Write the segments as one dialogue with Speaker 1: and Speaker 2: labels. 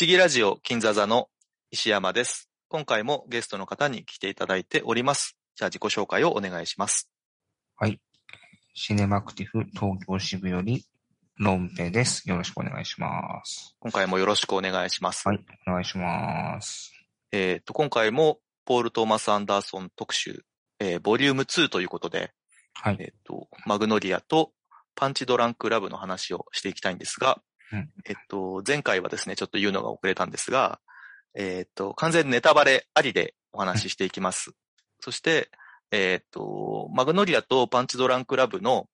Speaker 1: 思議ラジオ金座座の石山です。今回もゲストの方に来ていただいております。じゃあ自己紹介をお願いします。
Speaker 2: はい。シネマクティフ東京支部より、ロンペです。よろしくお願いします。
Speaker 1: 今回もよろしくお願いします。
Speaker 2: はい。お願いします。
Speaker 1: えっ、と、今回もポール・トーマス・アンダーソン特集、えーボリューム2ということで、
Speaker 2: はい。
Speaker 1: えっ、と、マグノリアとパンチドランクラブの話をしていきたいんですが、えっと、前回はですね、ちょっと言うのが遅れたんですが、えっと、完全ネタバレありでお話ししていきます。そして、えっと、マグノリアとパンチドランクラブの、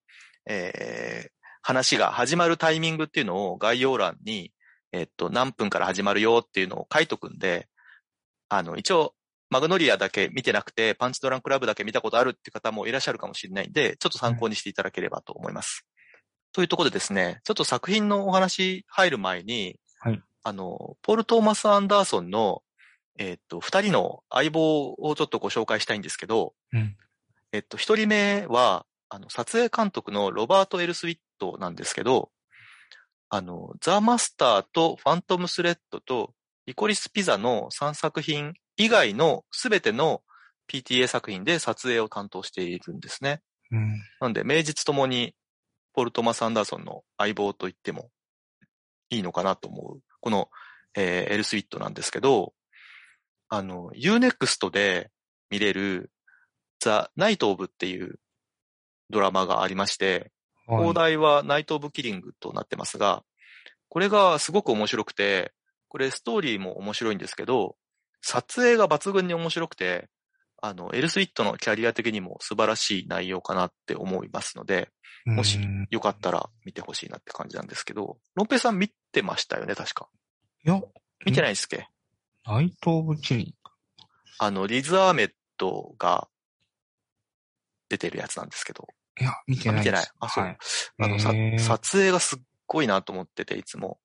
Speaker 1: えー話が始まるタイミングっていうのを概要欄に、えっと、何分から始まるよっていうのを書いとくんで、あの、一応、マグノリアだけ見てなくて、パンチドランクラブだけ見たことあるって方もいらっしゃるかもしれないんで、ちょっと参考にしていただければと思います。というところでですね、ちょっと作品のお話入る前に、
Speaker 2: はい
Speaker 1: あの、ポール・トーマス・アンダーソンの、えっと、二人の相棒をちょっとご紹介したいんですけど、
Speaker 2: うん。
Speaker 1: えっと、一人目は、あの、撮影監督のロバート・エルスウィットなんですけど、あの、ザ・マスターとファントム・スレッドとリコリス・ピザの3作品以外のすべての PTA 作品で撮影を担当しているんですね。
Speaker 2: うん。
Speaker 1: なんで、名実ともに、ポール・トーマス・アンダーソンの相棒と言ってもいいのかなと思う。この、えーエルスウィットなんですけど、あの、Unext で見れる、ザ・ナイト・オブっていうドラマがありまして、
Speaker 2: はい
Speaker 1: 放題はナイト・オブ・キリングとなってますが、これがすごく面白くて、これストーリーも面白いんですけど、撮影が抜群に面白くて、あの、エルスウィットのキャリア的にも素晴らしい内容かなって思いますので、もし
Speaker 2: うん
Speaker 1: よかったら見てほしいなって感じなんですけど、ロンペイさん見てましたよね、確か？
Speaker 2: いや、
Speaker 1: 見てないですっけ？
Speaker 2: ナイト・オブ・キリン。
Speaker 1: あの、リズ・アーメットが出てるやつなんですけど、
Speaker 2: いや、見てない。
Speaker 1: 見てないあそう
Speaker 2: はい。
Speaker 1: あの、さ撮影がすっごいなと思ってて、いつも。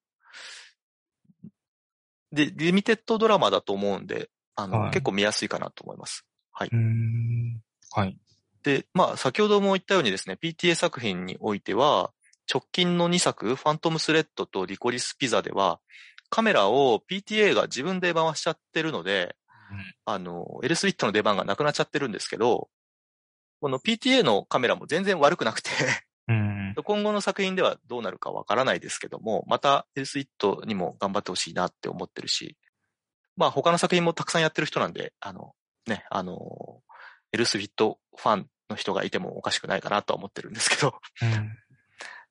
Speaker 1: で、リミテッドドラマだと思うんで、あの、
Speaker 2: はい
Speaker 1: 結構見やすいかなと思います。
Speaker 2: うーん。はい。
Speaker 1: で、まあ、先ほども言ったようにですね、PTA 作品においては、直近の2作、ファントムスレッドとリコリスピザでは、カメラを PTA が自分で回しちゃってるので、あの、エルスウィットの出番がなくなっちゃってるんですけど、この PTA のカメラも全然悪くなくて、
Speaker 2: うん。
Speaker 1: 今後の作品ではどうなるかわからないですけども、またエルスイットにも頑張ってほしいなって思ってるし、まあ他の作品もたくさんやってる人なんで、あの、ね、あの、エルスイットファンの人がいてもおかしくないかなとは思ってるんですけど、
Speaker 2: うん。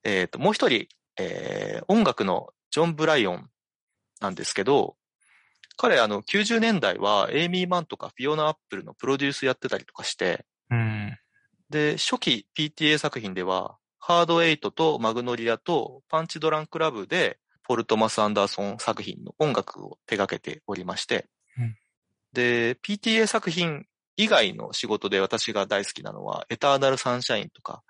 Speaker 1: えっと、もう一人、えー音楽のジョン・ブライオンなんですけど、彼あの90年代はエイミー・マンとかフィオナ・アップルのプロデュースやってたりとかして、
Speaker 2: うん。
Speaker 1: で、初期 PTA 作品では、ハードエイトとマグノリアとパンチドランクラブで、ポル・トマス・アンダーソン作品の音楽を手掛けておりまして、
Speaker 2: うん
Speaker 1: で、PTA 作品以外の仕事で私が大好きなのは、エターナル・サンシャインとか、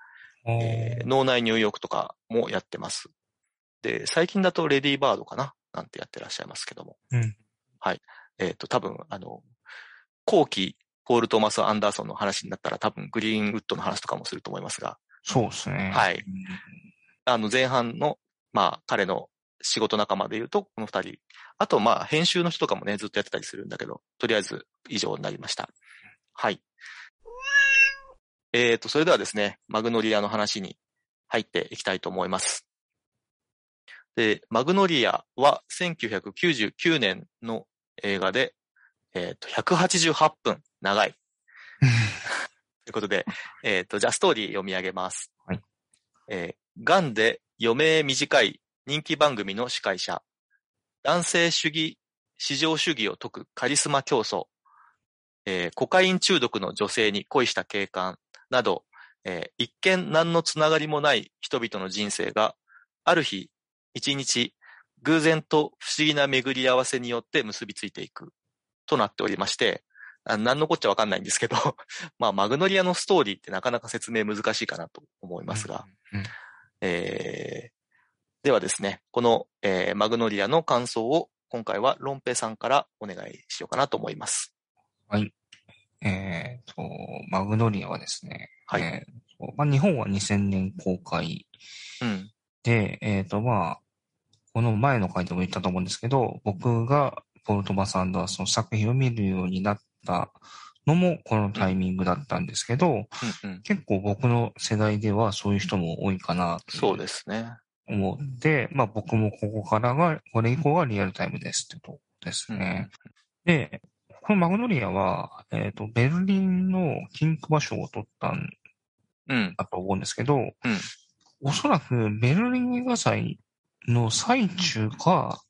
Speaker 1: えー脳内ニューヨークとかもやってます。で、最近だとレディー・バードかななんてやってらっしゃいますけども。
Speaker 2: うん
Speaker 1: はい。えっ、と、多分、あの、後期、ポール・トーマス・アンダーソンの話になったら多分グリーンウッドの話とかもすると思いますが、
Speaker 2: そうですね。
Speaker 1: はいあの前半の、まあ彼の仕事仲間で言うと、この二人。あと、まあ編集の人とかもね、ずっとやってたりするんだけど、とりあえず以上になりました。はい。えっ、と、それではですね、マグノリアの話に入っていきたいと思います。で、マグノリアは1999年の映画で、えっ、と、188分長い。ということで、えっ、と、じゃあストーリー読み上げます。
Speaker 2: はい。
Speaker 1: えー、癌で余命短い人気番組の司会者、男性主義、至上主義を説くカリスマ教祖、えーコカイン中毒の女性に恋した警官。など、えー一見何のつながりもない人々の人生が、ある日、一日、偶然と不思議な巡り合わせによって結びついていく、となっておりまして、あ何のこっちゃわかんないんですけど、まあ、マグノリアのストーリーってなかなか説明難しいかなと思いますが、
Speaker 2: うん。
Speaker 1: えーではですね、この、えーマグノリアの感想を今回はロンペさんからお願いしようかなと思います。
Speaker 2: はい。えっ、と、マグノリアはですね、
Speaker 1: はい
Speaker 2: えーとまあ、日本は2000年公開
Speaker 1: うん。
Speaker 2: で、えっ、と、まあ、この前の回でも言ったと思うんですけど、僕がポルトマス・アンダーソン作品を見るようになったのもこのタイミングだったんですけど、
Speaker 1: うんうん。
Speaker 2: 結構僕の世代ではそういう人も多いかなと
Speaker 1: そうですね。
Speaker 2: 思って、まあ僕もここからが、これ以降がリアルタイムですってとこですね。で、このマグノリアは、えっ、と、ベルリンの金熊賞を取ったん
Speaker 1: うん。
Speaker 2: だと思うんですけど、おそらくベルリン映画祭の最中か、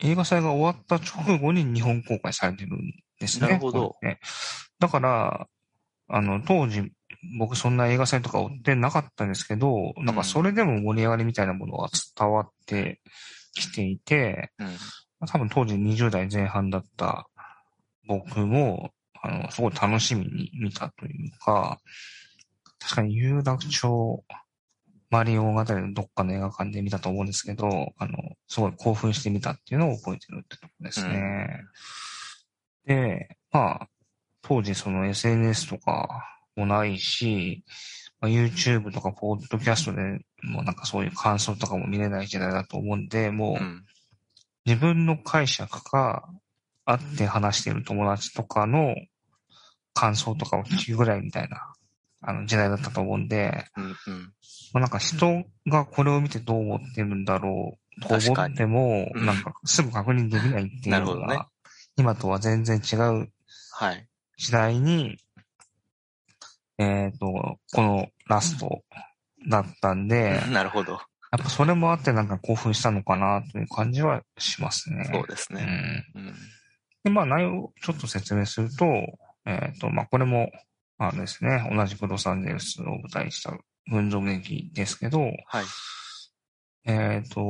Speaker 2: 映画祭が終わった直後に日本公開されてるんですね。
Speaker 1: なるほど
Speaker 2: ねだから、あの、当時、僕そんな映画祭とか追ってなかったんですけど、なんかそれでも盛り上がりみたいなものが伝わってきていて、
Speaker 1: うん。
Speaker 2: 多分当時20代前半だった僕も、あの、すごい楽しみに見たというか、確かに有楽町マリオ物語のどっかの映画館で見たと思うんですけど、あの、すごい興奮して見たっていうのを覚えてるってとこですね。で、まあ、当時その SNS とかもないし、まあ、YouTube とかポッドキャストでもうなんかそういう感想とかも見れない時代だと思うんで、もう、
Speaker 1: うん。
Speaker 2: 自分の解釈か、会って話している友達とかの感想とかを聞くぐらいみたいな、あの時代だったと思うんで、
Speaker 1: うん。うん。
Speaker 2: まあ、なんか人がこれを見てどう思ってるんだろうと思っても、
Speaker 1: うん
Speaker 2: なんかすぐ確認できないっていうのが、今とは全然違う
Speaker 1: はい。
Speaker 2: 時代に、えっ、と、このラストだったんで、
Speaker 1: なるほど。
Speaker 2: やっぱそれもあってなんか興奮したのかなという感じはしますね。
Speaker 1: そうですね。
Speaker 2: うん
Speaker 1: うん。
Speaker 2: で、まあ内容をちょっと説明すると、えっ、と、まあこれも、あのですね、同じくロサンゼルスを舞台にした群像劇ですけど、
Speaker 1: はい。
Speaker 2: えっ、と、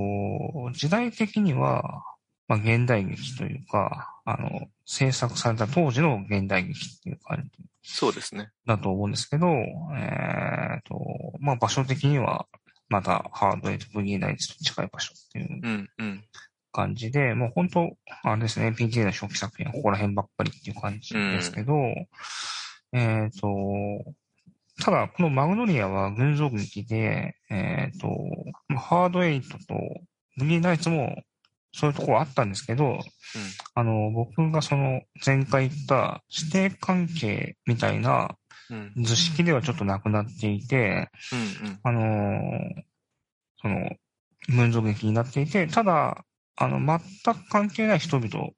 Speaker 2: 時代的には、まあ現代劇というか、あの、制作された当時の現代劇っていう感じ
Speaker 1: そうですね。
Speaker 2: だと思うんですけど、えっ、と、まあ場所的には、またハードエイトブギーナイツと近い場所っていう
Speaker 1: うん。うん。
Speaker 2: 感じで、もう本当、あれですね、PTA の初期作品はここら辺ばっかりっていう感じですけど、えっ、と、ただ、このマグノリアは群像劇で、えっ、と、まあハードエイトとブギーナイツもそういうところあったんですけど、あの、僕がその前回言った指定関係みたいな
Speaker 1: うん。うん。
Speaker 2: 図式ではちょっとなくなっていて、
Speaker 1: うん。
Speaker 2: あのーその、群像劇になっていて、ただ、あの、全く関係ない人々、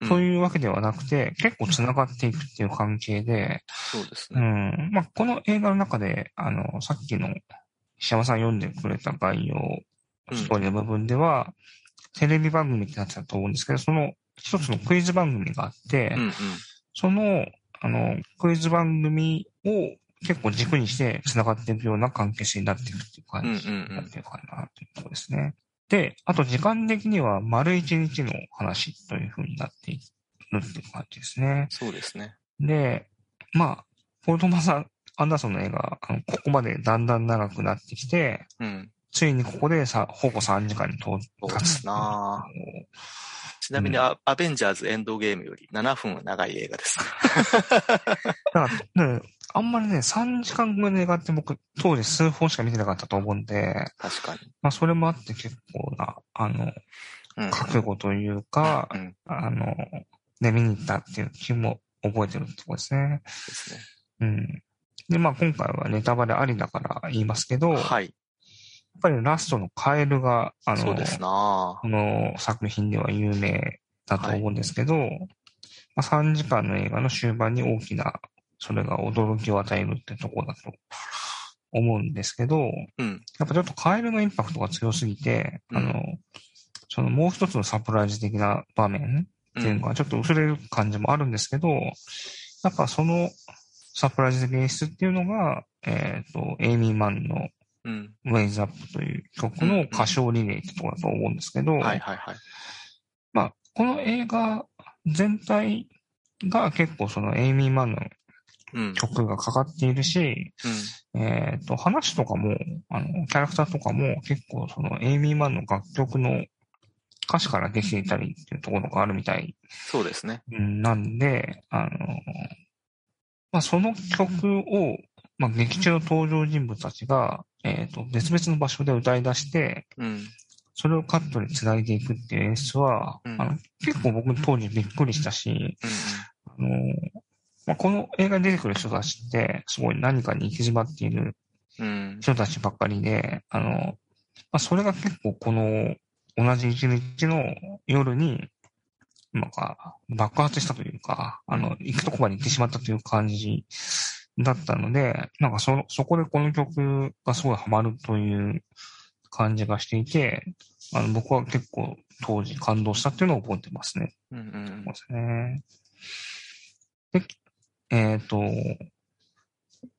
Speaker 1: うん。
Speaker 2: そういうわけではなくて、結構繋がっていくっていう関係で、う
Speaker 1: そうですね。
Speaker 2: ん、まあ、この映画の中で、あの、さっきの石山さん読んでくれた概要、
Speaker 1: うん
Speaker 2: ストーリーの部分では、テレビ番組ってなってたと思うんですけど、その一つのクイズ番組があって、
Speaker 1: うん。うん。
Speaker 2: その、あの、クイズ番組を結構軸にして繋がっていくような関係性になっていくっていう感じになっていくかなというところですね。で、あと時間的には丸一日の話という風になっているっていう感じですね。
Speaker 1: そうですね。
Speaker 2: で、まあ、ポールトマさん、アンダーソンの映画、ここまでだんだん長くなってきて、
Speaker 1: うん。
Speaker 2: ついにここでさ、ほぼ3時間に到
Speaker 1: そうなちなみにア、アベンジャーズエンドゲームより7分は長い映画です。
Speaker 2: だから、ね、あんまりね、3時間超えの映画って僕、当時数本しか見てなかったと思うんで、
Speaker 1: 確かに。
Speaker 2: まあ、それもあって結構な、あの、
Speaker 1: うん。
Speaker 2: 覚悟というか、
Speaker 1: うん。
Speaker 2: あの、で、見に行ったっていう気も覚えてるってことですね。
Speaker 1: ですね。
Speaker 2: うん。で、まあ、今回はネタバレありだから言いますけど、
Speaker 1: はい。
Speaker 2: ぱりラストのカエルが、あの、
Speaker 1: そうですな。
Speaker 2: この作品では有名だと思うんですけど、まあ、3時間の映画の終盤に大きな、それが驚きを与えるってところだと思うんですけど、
Speaker 1: うん。
Speaker 2: やっぱちょっとカエルのインパクトが強すぎて、
Speaker 1: うん。
Speaker 2: あの、そのもう一つのサプライズ的な場面っていうのがちょっと薄れる感じもあるんですけど、やっぱそのサプライズ的演出っていうのが、えっ、と、エイミー・マンの
Speaker 1: うん。
Speaker 2: ウェイズアップという曲の歌唱リレーってところだと思うんですけど、
Speaker 1: はいはいはい。
Speaker 2: まあ、この映画全体が結構そのエイミー・マンの
Speaker 1: うん。
Speaker 2: 曲がかかっているし、
Speaker 1: うん。
Speaker 2: えっ、と、話とかも、あの、キャラクターとかも結構そのエイミー・マンの楽曲の歌詞からできていたりっていうところがあるみたい
Speaker 1: そうですね。
Speaker 2: うんなんで、あの、まあ、その曲を、まあ、劇中の登場人物たちが、えっ、と、別々の場所で歌い出して、
Speaker 1: うん。
Speaker 2: それをカットで繋いでいくっていう演出は、
Speaker 1: うん
Speaker 2: あの結構僕当時びっくりしたし、
Speaker 1: うんうん
Speaker 2: あの、まあ、この映画に出てくる人たちって、すごい何かに行き詰まっている
Speaker 1: うん。
Speaker 2: 人たちばっかりで、あの、まあ、それが結構この同じ一日の夜に、なんか爆発したというか、あの、行くとこまで行ってしまったという感じだったので、なんかそ、そこでこの曲がすごいハマるという感じがしていて、あの、僕は結構当時感動したっていうのを覚えてますね。
Speaker 1: うんうん
Speaker 2: ですね。で、えっ、と、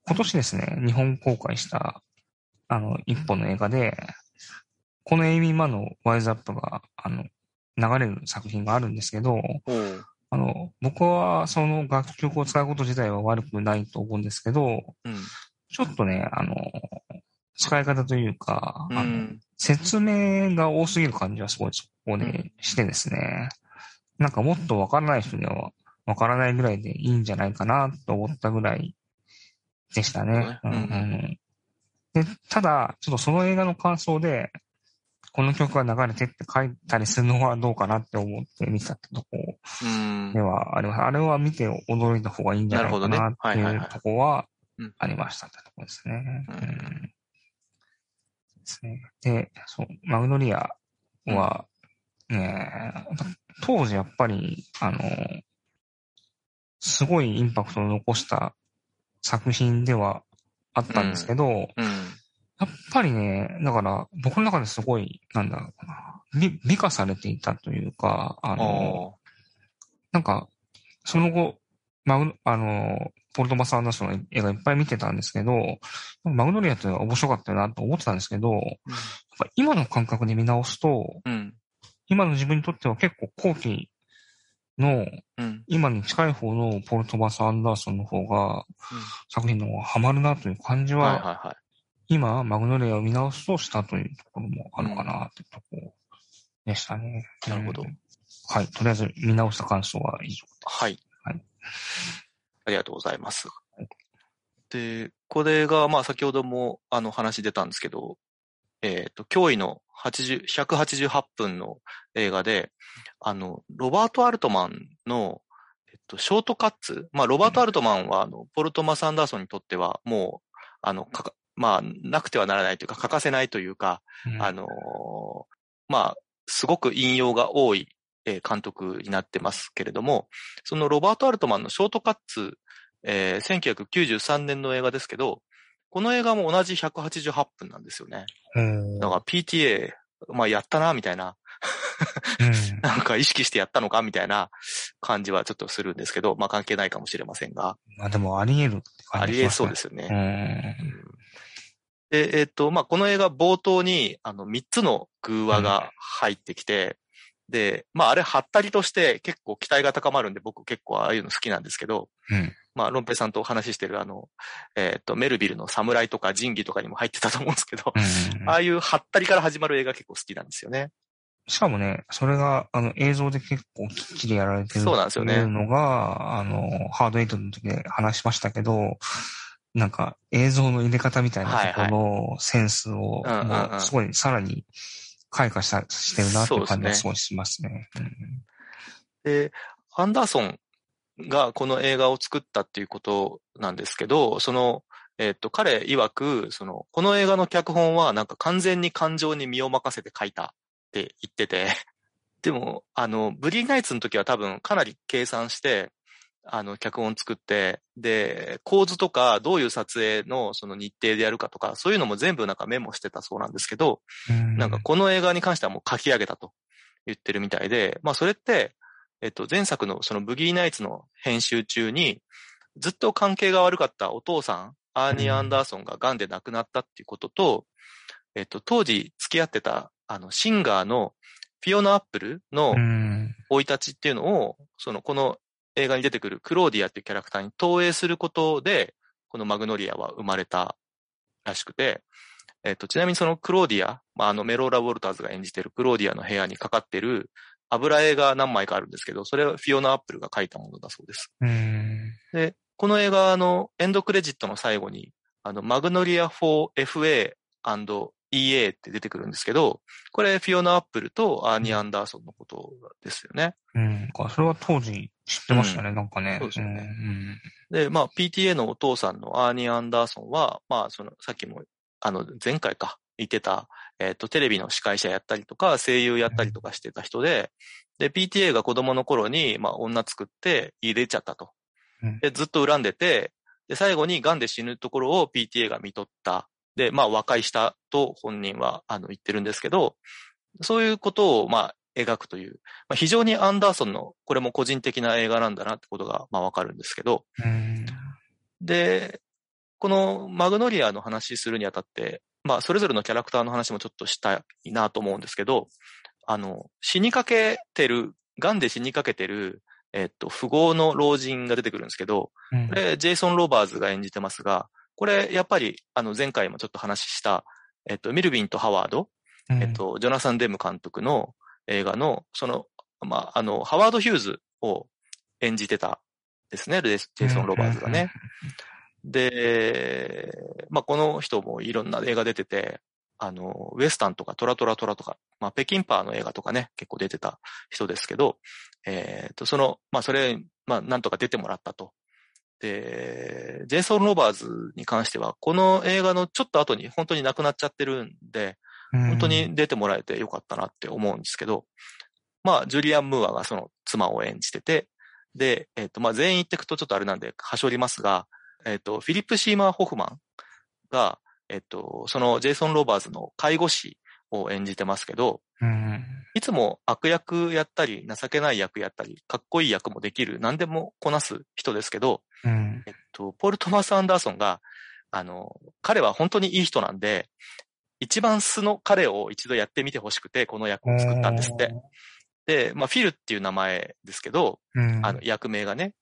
Speaker 2: 今年ですね、日本公開した、あの、一本の映画で、このエイミー・マンのワイズアップが、あの、流れる作品があるんですけど、
Speaker 1: おう
Speaker 2: あの、僕はその楽曲を使うこと自体は悪くないと思うんですけど、
Speaker 1: うん。
Speaker 2: ちょっとね、あの、使い方というか、あの
Speaker 1: うん。
Speaker 2: 説明が多すぎる感じはすごいそこでしてですね、なんかもっとわからない人にはわからないぐらいでいいんじゃないかなと思ったぐらいでしたね。
Speaker 1: う
Speaker 2: ん。うん。でただ、ちょっとその映画の感想で、この曲が流れてって書いたりするのはどうかなって思って見てたってとこ
Speaker 1: うん
Speaker 2: で。はあります。あれは見て驚いた方がいいんじゃないかなっていうとこは
Speaker 1: うん
Speaker 2: ありましたってとこですね。
Speaker 1: うん
Speaker 2: うんですね。で、そう、マグノリアは、ね、当時やっぱり、あの、すごいインパクトを残した作品ではあったんですけど、
Speaker 1: うん。
Speaker 2: やっぱりね、だから僕の中ですごい、なんだろうな、美美化されていたというか、あの、
Speaker 1: あ
Speaker 2: なんか、その後、マグ、あの、ポルトマス・アンダーソンの映画いっぱい見てたんですけど、マグノリアって面白かったよなと思ってたんですけど、やっぱ今の感覚で見直すと、
Speaker 1: あ。うん。
Speaker 2: 今の自分にとっては結構後期の、
Speaker 1: うん。
Speaker 2: 今に近い方のポルトマス・アンダーソンの方が、作品の方がハマるなという感じは、
Speaker 1: はいはいはい。
Speaker 2: 今、マグノリアを見直すとしたというところもあるかなってとこでしたね。
Speaker 1: なるほど
Speaker 2: うんはい。とりあえず見直した感想は以上
Speaker 1: はい。
Speaker 2: はい
Speaker 1: ありがとうございます。で、これが、まあ先ほどもあの話出たんですけど、えっ、と、驚異の80 188分の映画で、あの、ロバート・アルトマンの、えっと、ショートカッツ。まあ、ロバート・アルトマンは、あの、ポルトマス・アンダーソンにとっては、もう、あの、かか、まあ、なくてはならないというか、欠かせないというか、
Speaker 2: うん。
Speaker 1: あのーまあ、すごく引用が多い、えー監督になってますけれども、そのロバート・アルトマンのショートカッツ、えー1993年の映画ですけど、この映画も同じ188分なんですよね。
Speaker 2: うん。
Speaker 1: だから PTA、まあやったな、みたいな、
Speaker 2: うん。
Speaker 1: なんか意識してやったのか、みたいな感じはちょっとするんですけど、まあ関係ないかもしれませんが、
Speaker 2: まあでもあり得るって感
Speaker 1: ありえ
Speaker 2: じしますね。
Speaker 1: そうですよね。
Speaker 2: うん
Speaker 1: で、えっ、と、まあ、この映画冒頭に、あの、3つの偶話が入ってきて、で、まあ、あれ、はったりとして結構期待が高まるんで、僕結構ああいうの好きなんですけど、
Speaker 2: うん。
Speaker 1: まあ、ロンペイさんとお話ししてるあの、えっ、と、メルビルの侍とか仁義とかにも入ってたと思うんですけど、
Speaker 2: うん
Speaker 1: ああいうはったりから始まる映画結構好きなんですよね。
Speaker 2: しかもね、それが、あの、映像で結構きっちりやられてる
Speaker 1: そうなんですよね。
Speaker 2: のが、あの、ハードエイトの時で話しましたけど、なんか、映像の入れ方みたいなところのセンスを、
Speaker 1: う
Speaker 2: すごいさらに開花した、してるなっていう感じがす
Speaker 1: そう
Speaker 2: ごいしますね。
Speaker 1: で、アンダーソンがこの映画を作ったっていうことなんですけど、その、えっ、と、彼曰く、その、この映画の脚本はなんか完全に感情に身を任せて書いたって言ってて、でも、あの、ブリーナイツの時は多分かなり計算して、あの、脚本作って、で、構図とか、どういう撮影のその日程でやるかとか、そういうのも全部なんかメモしてたそうなんですけど、
Speaker 2: うん。
Speaker 1: なんかこの映画に関してはもう書き上げたと言ってるみたいで、まあそれって、えっと前作のそのブギーナイツの編集中に、ずっと関係が悪かったお父さん、アーニー・アンダーソンが癌で亡くなったっていうことと、えっと当時付き合ってたあのシンガーのフィオナ・アップルの
Speaker 2: うん。
Speaker 1: 生い立ちっていうのを、そのこの映画に出てくるクローディアっていうキャラクターに投影することで、このマグノリアは生まれたらしくて、えっと、ちなみにそのクローディア、まあ、あのメローラ・ウォルターズが演じてるクローディアの部屋にかかってる油絵が何枚かあるんですけど、それはフィオナ・アップルが描いたものだそうです。
Speaker 2: うん
Speaker 1: で、この映画のエンドクレジットの最後に、あの、マグノリア for FA EA って出てくるんですけど、これフィオナ・アップルとアーニー・アンダーソンのことですよね。
Speaker 2: うん。それは当時知ってましたね、なんかね。
Speaker 1: そうですよね
Speaker 2: ん
Speaker 1: で、まあ PTA のお父さんのアーニー・アンダーソンは、まあその、さっきも、あの、前回か言ってた、えっ、と、テレビの司会者やったりとか、声優やったりとかしてた人で、で、PTA が子供の頃に、まあ女作って入れちゃったと
Speaker 2: うん。
Speaker 1: で、ずっと恨んでて、で、最後に癌で死ぬところを PTA が見とった。で、まあ和解したと本人は、あの、言ってるんですけど、そういうことを、まあ、描くという、まあ、非常にアンダーソンの、これも個人的な映画なんだなってことが、まあわかるんですけど、
Speaker 2: うん。
Speaker 1: で、このマグノリアの話するにあたって、まあ、それぞれのキャラクターの話もちょっとしたいなと思うんですけど、あの、死にかけてる、癌で死にかけてる、えっと、富豪の老人が出てくるんですけど、
Speaker 2: うん。
Speaker 1: これ、ジェイソン・ロバーズが演じてますが、これ、やっぱり、あの、前回もちょっと話した、えっと、ミルビンとハワード、えっ、と、ジョナサン・デム監督の映画の、その、まあ、あの、ハワード・ヒューズを演じてたですね、レジェイソン・ロバーズがね。で、まあ、この人もいろんな映画出てて、あの、ウエスタンとかトラトラトラとか、まあ、北京パーの映画とかね、結構出てた人ですけど、えっ、と、その、まあ、それ、まあ、なんとか出てもらったと。で、ジェイソン・ロバーズに関しては、この映画のちょっと後に本当に亡くなっちゃってるんで、
Speaker 2: うん、
Speaker 1: 本当に出てもらえてよかったなって思うんですけど、まあ、ジュリアン・ムーアがその妻を演じてて、で、えっ、と、まあ、全員言ってくとちょっとあれなんで、はしょりますが、えっ、と、フィリップ・シーマー・ホフマンが、えっ、と、そのジェイソン・ロバーズの介護士を演じてますけど、
Speaker 2: うん。
Speaker 1: いつも悪役やったり、情けない役やったり、かっこいい役もできる、何でもこなす人ですけど、
Speaker 2: うん。
Speaker 1: えっと、ポール・トマス・アンダーソンが、あの、彼は本当にいい人なんで、一番素の彼を一度やってみてほしくて、この役を作ったんですって。で、まあ、フィルっていう名前ですけど、
Speaker 2: うん。
Speaker 1: あの、役名がね。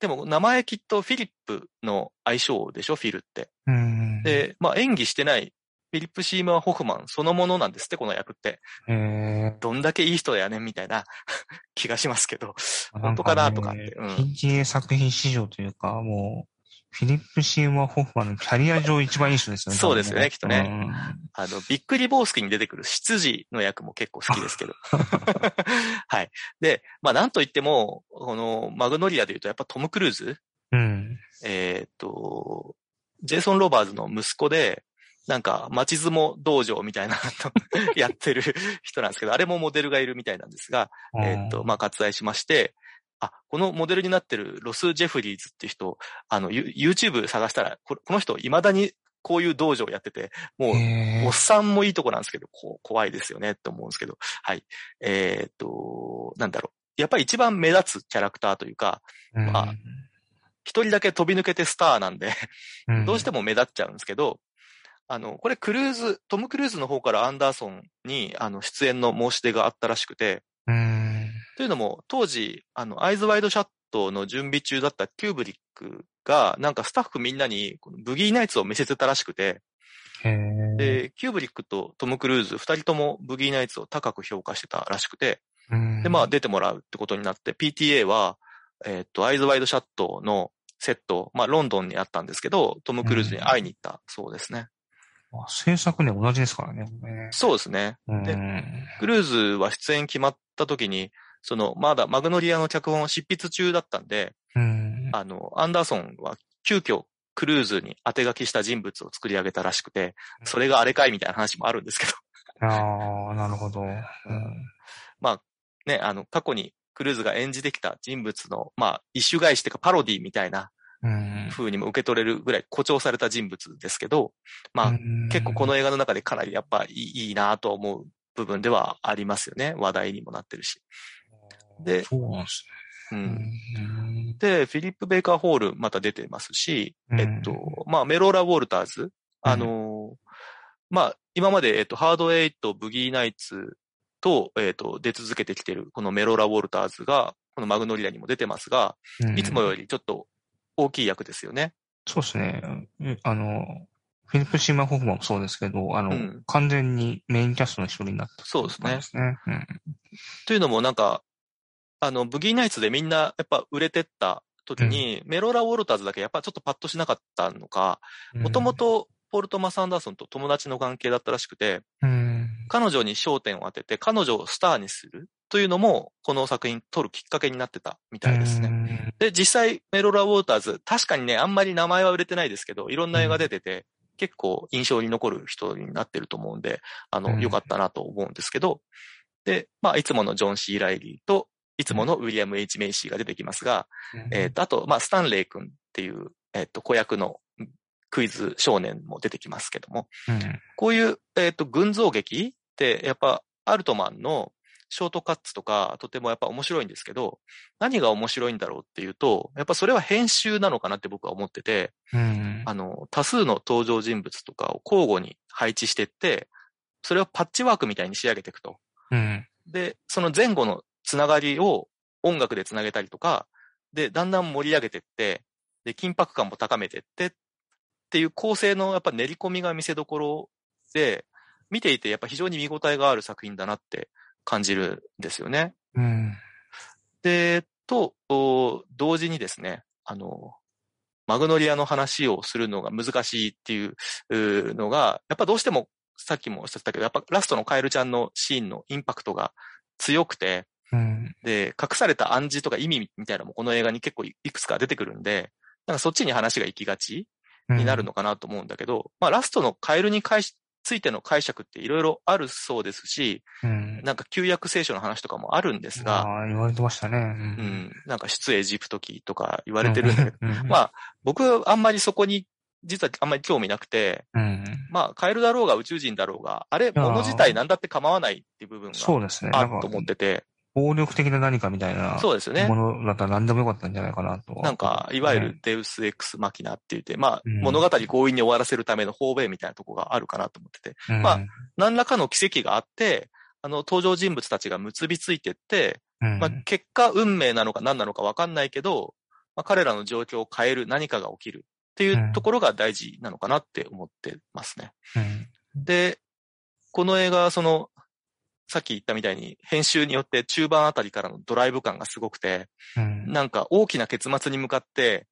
Speaker 1: でも、名前きっとフィリップの相性でしょ、フィルって。
Speaker 2: うん、
Speaker 1: で、まあ、演技してないフィリップ・シーマー・ホフマンそのものなんですって、この役って。
Speaker 2: え
Speaker 1: どんだけいい人やねん、みたいな 気がしますけど。
Speaker 2: ー、
Speaker 1: 本当かなとかってうん
Speaker 2: PTA 作品史上というか、もう、フィリップ・シーマー・ホフマンのキャリア上一番いい人ですよね。
Speaker 1: そうですよねきっとねあの、ビックリボースキに出てくる執事の役も結構好きですけど。はい。で、まあなんといっても、このマグノリアで言うとやっぱトム・クルーズ
Speaker 2: うん。うん。
Speaker 1: えーっと、ジェイソン・ロバーズの息子で、なんか、町相撲道場みたいなの やってる人なんですけど、あれもモデルがいるみたいなんですが、えーっと、まあ、割愛しまして、あ、このモデルになってるロス・ジェフリーズっていう人、あの、ユ YouTube 探したら、ここの人、未だにこういう道場やってて、もう、
Speaker 2: え
Speaker 1: おっさんもいいとこなんですけど、こう怖いですよねって思うんですけど、はい。えーっと、なんだろう。やっぱり一番目立つキャラクターというか、
Speaker 2: ー、
Speaker 1: まあ一人だけ飛び抜けてスターなんで、
Speaker 2: うん、
Speaker 1: どうしても目立っちゃうんですけど、あの、これクルーズ、トム・クルーズの方からアンダーソンに、あの、出演の申し出があったらしくて、
Speaker 2: うん。
Speaker 1: というのも、当時、あの、アイズ・ワイド・シャットの準備中だったキューブリックが、なんかスタッフみんなに、このブギーナイツを見せてたらしくて、で、キューブリックとトム・クルーズ、二人ともブギーナイツを高く評価してたらしくて、
Speaker 2: うん
Speaker 1: で、まあ出てもらうってことになって、PTA は、えっ、と、アイズ・ワイド・シャットのセット、まあロンドンにあったんですけど、トム・クルーズに会いに行ったそうですね。
Speaker 2: あ制作ね、同じですからね。ね
Speaker 1: そうですね。
Speaker 2: うん
Speaker 1: でクルーズは出演決まった時に、その、まだマグノリアの脚本を執筆中だったんで、
Speaker 2: うん。
Speaker 1: あの、アンダーソンは急遽クルーズに当て書きした人物を作り上げたらしくて、それがあれかいみたいな話もあるんですけど、
Speaker 2: ああ、なるほど。うん
Speaker 1: ね、あの、過去にクルーズが演じてきた人物の、まあ、一種返しっていうかパロディみたいな
Speaker 2: うん。
Speaker 1: 風にも受け取れるぐらい誇張された人物ですけど、まあ、
Speaker 2: うん
Speaker 1: 結構この映画の中でかなりやっぱいいいいなと思う部分ではありますよね。話題にもなってるし。で
Speaker 2: そうなんです
Speaker 1: う
Speaker 2: ね。
Speaker 1: ん。で、フィリップ・ベイカー・ホールまた出てますし、
Speaker 2: うん
Speaker 1: えっと、まあ、メローラ・ウォルターズ、あの、まあ、今まで、えっと、ハードエイト、ブギーナイツと、えっと、出続けてきてる、このメローラ・ウォルターズが、このマグノリアにも出てますが、
Speaker 2: うん
Speaker 1: いつもよりちょっと大きい役ですよね。
Speaker 2: そうですね。うんあの、フィリップ・シーマー・ホフマンもそうですけど、あの、
Speaker 1: うん
Speaker 2: 完全にメインキャストの一人になった
Speaker 1: そうですね
Speaker 2: 感じですね。うん
Speaker 1: というのもなんか、あの、ブギーナイツでみんなやっぱ売れてった時に、メローラ・ウォルターズだけやっぱちょっとパッとしなかったのか、もともとポール・トマス・アンダーソンと友達の関係だったらしくて、
Speaker 2: うん。
Speaker 1: 彼女に焦点を当てて、彼女をスターにするというのも、この作品撮るきっかけになってたみたいですね。
Speaker 2: ね。
Speaker 1: で、実際、メロラ・ウォーターズ、確かにね、あんまり名前は売れてないですけど、いろんな映画出てて、結構印象に残る人になってると思うんで、あの、
Speaker 2: うん
Speaker 1: 良かったなと思うんですけど、で、まあ、いつものジョン・シー・ライリーと、いつものウィリアム・ H・ メイシーが出てきますが、えっ、と、あと、まあ、スタンレー君っていう、えっ、と、子役のクイズ少年も出てきますけども、
Speaker 2: うん。
Speaker 1: こういう、えっ、と、群像劇って、やっぱ、アルトマンのショートカッツとか、とてもやっぱ面白いんですけど、何が面白いんだろうっていうと、やっぱそれは編集なのかなって僕は思ってて、
Speaker 2: うん。
Speaker 1: あの、多数の登場人物とかを交互に配置してって、それをパッチワークみたいに仕上げていくと。
Speaker 2: うん。
Speaker 1: で、その前後のつながりを音楽でつなげたりとか、で、だんだん盛り上げてって、で、緊迫感も高めてって、っていう構成のやっぱ練り込みが見せどころで、見ていてやっぱ非常に見応えがある作品だなって感じるんですよね。
Speaker 2: うん。
Speaker 1: で、と、お同時にですね、あの、マグノリアの話をするのが難しいっていうのが、やっぱどうしても、さっきもおっしゃってたけど、やっぱラストのカエルちゃんのシーンのインパクトが強くて、
Speaker 2: うん。
Speaker 1: で、隠された暗示とか意味みたいなのもこの映画に結構いくつか出てくるんで、なんかそっちに話が行きがちになるのかなと思うんだけど、まあラストのカエルについての解釈っていろいろあるそうですし、
Speaker 2: うん。
Speaker 1: なんか旧約聖書の話とかもあるんですが、
Speaker 2: 言われてましたね。う。
Speaker 1: うんん、なんか出エジプト記とか言われてるんだけど、
Speaker 2: うん。
Speaker 1: まあ僕あんまりそこに実はあんまり興味なくて、
Speaker 2: うん。
Speaker 1: まあカエルだろうが宇宙人だろうが、あれ
Speaker 2: やー
Speaker 1: 物自体なんだって構わないっていう部分が
Speaker 2: そうですね。
Speaker 1: あると思ってて、
Speaker 2: 暴力的な何かみたいな
Speaker 1: そうですよね
Speaker 2: も。のだったら何でもよかったんじゃないかなと。
Speaker 1: なんか、いわゆるデウス・エクス・マキナって言って、まあ、
Speaker 2: うん
Speaker 1: 物語強引に終わらせるための方便みたいなとこがあるかなと思ってて、
Speaker 2: うん、
Speaker 1: まあ何らかの奇跡があって、あの、登場人物たちが結びついてって、
Speaker 2: うん、
Speaker 1: まあ、結果運命なのか何なのかわかんないけど、まあ、彼らの状況を変える何かが起きるっていうところが大事なのかなって思ってますね。
Speaker 2: うん。
Speaker 1: で、この映画はその、さっき言ったみたいに編集によって中盤あたりからのドライブ感がすごくて、
Speaker 2: うん。
Speaker 1: なんか大きな結末に向かって、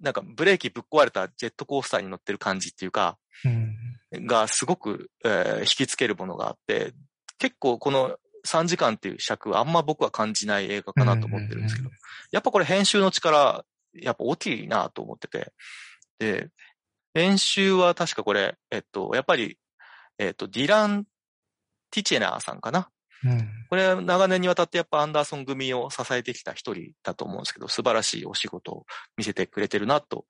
Speaker 1: なんかブレーキぶっ壊れたジェットコースターに乗ってる感じっていうか、
Speaker 2: うん。
Speaker 1: がすごく、えー引きつけるものがあって、結構この3時間っていう尺はあんま僕は感じない映画かなと思ってるんですけど、やっぱこれ編集の力、やっぱ大きいなと思ってて、で、編集は確かこれ、えっと、やっぱり、えっと、ディラン・ティチェナーさんかな
Speaker 2: うん。
Speaker 1: これは長年にわたってやっぱアンダーソン組を支えてきた一人だと思うんですけど、素晴らしいお仕事を見せてくれてるなと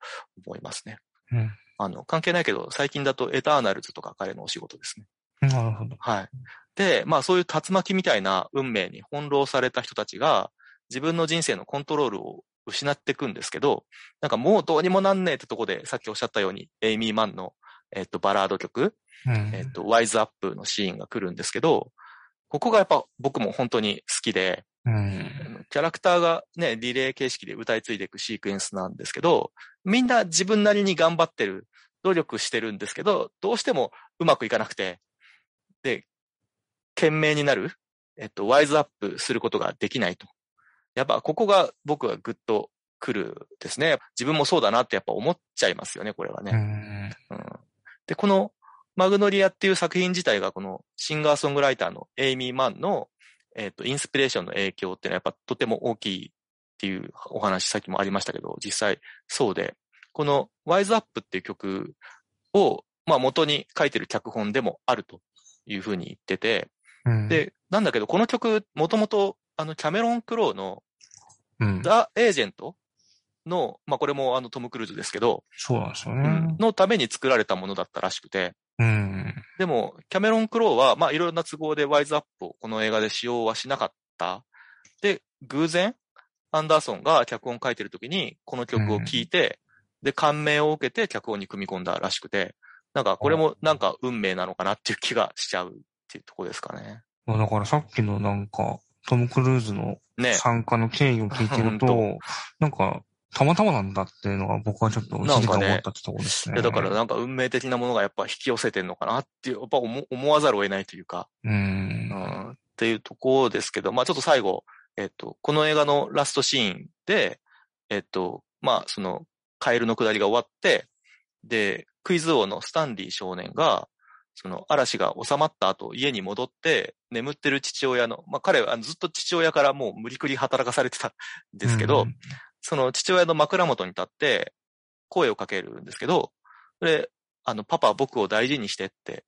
Speaker 1: 思いますね。
Speaker 2: うん。
Speaker 1: あの、関係ないけど、最近だとエターナルズとか彼のお仕事ですね。
Speaker 2: なるほど。
Speaker 1: はい。で、まあそういう竜巻みたいな運命に翻弄された人たちが、自分の人生のコントロールを失っていくんですけど、なんかもうどうにもなんねえってとこで、さっきおっしゃったように、エイミー・マンの、えっと、バラード曲、
Speaker 2: うん。
Speaker 1: えっと、ワイズアップのシーンが来るんですけど、ここがやっぱ僕も本当に好きで、
Speaker 2: うん。
Speaker 1: キャラクターがね、リレー形式で歌い継いでいくシークエンスなんですけど、みんな自分なりに頑張ってる、努力してるんですけど、どうしてもうまくいかなくて、で、懸命になる、えっと、ワイズアップすることができないと。やっぱここが僕はぐっと来るですね。自分もそうだなってやっぱ思っちゃいますよね、これはね。
Speaker 2: うん。
Speaker 1: うんで、このマグノリアっていう作品自体がこのシンガーソングライターのエイミー・マンの、えっ、と、インスピレーションの影響っていうのはやっぱとても大きいっていうお話さっきもありましたけど、実際そうで、このワイズアップっていう曲を、まあ元に書いてる脚本でもあるというふうに言ってて、
Speaker 2: うん、
Speaker 1: で、なんだけどこの曲、もともとあのキャメロン・クローの
Speaker 2: うん。
Speaker 1: ザ・エージェントの、まあこれもあのトム・クルーズですけど、
Speaker 2: そうなんですよ
Speaker 1: うん
Speaker 2: ね。
Speaker 1: のために作られたものだったらしくて、
Speaker 2: うん。
Speaker 1: でも、キャメロン・クローは、まあ、いろいろな都合でワイズアップをこの映画で使用はしなかった。で、偶然、アンダーソンが脚本書いてる時に、この曲を聴いて、で、感銘を受けて脚本に組み込んだらしくて、なんか、これもなんか運命なのかなっていう気がしちゃうっていうところですかね。
Speaker 2: だからさっきのなんか、トム・クルーズの
Speaker 1: ね。
Speaker 2: 参加の経緯を聞いてる
Speaker 1: ほ
Speaker 2: と、なんか、たまたまなんだっていうのは僕はちょっと一時間思ったってところですね。
Speaker 1: いやだからなんか運命的なものがやっぱ引き寄せてんのかなっていう、やっぱ思思わざるを得ないというか、
Speaker 2: う。
Speaker 1: うんん、っていうところですけど、まあちょっと最後、えっと、この映画のラストシーンで、えっと、まあその、カエルの下りが終わって、で、クイズ王のスタンリー少年が、その嵐が収まった後、家に戻って、眠ってる父親の、まあ彼はずっと父親からもう無理くり働かされてたんですけど、
Speaker 2: うん
Speaker 1: その父親の枕元に立って声をかけるんですけど、それ、あの、パパ僕を大事にしてって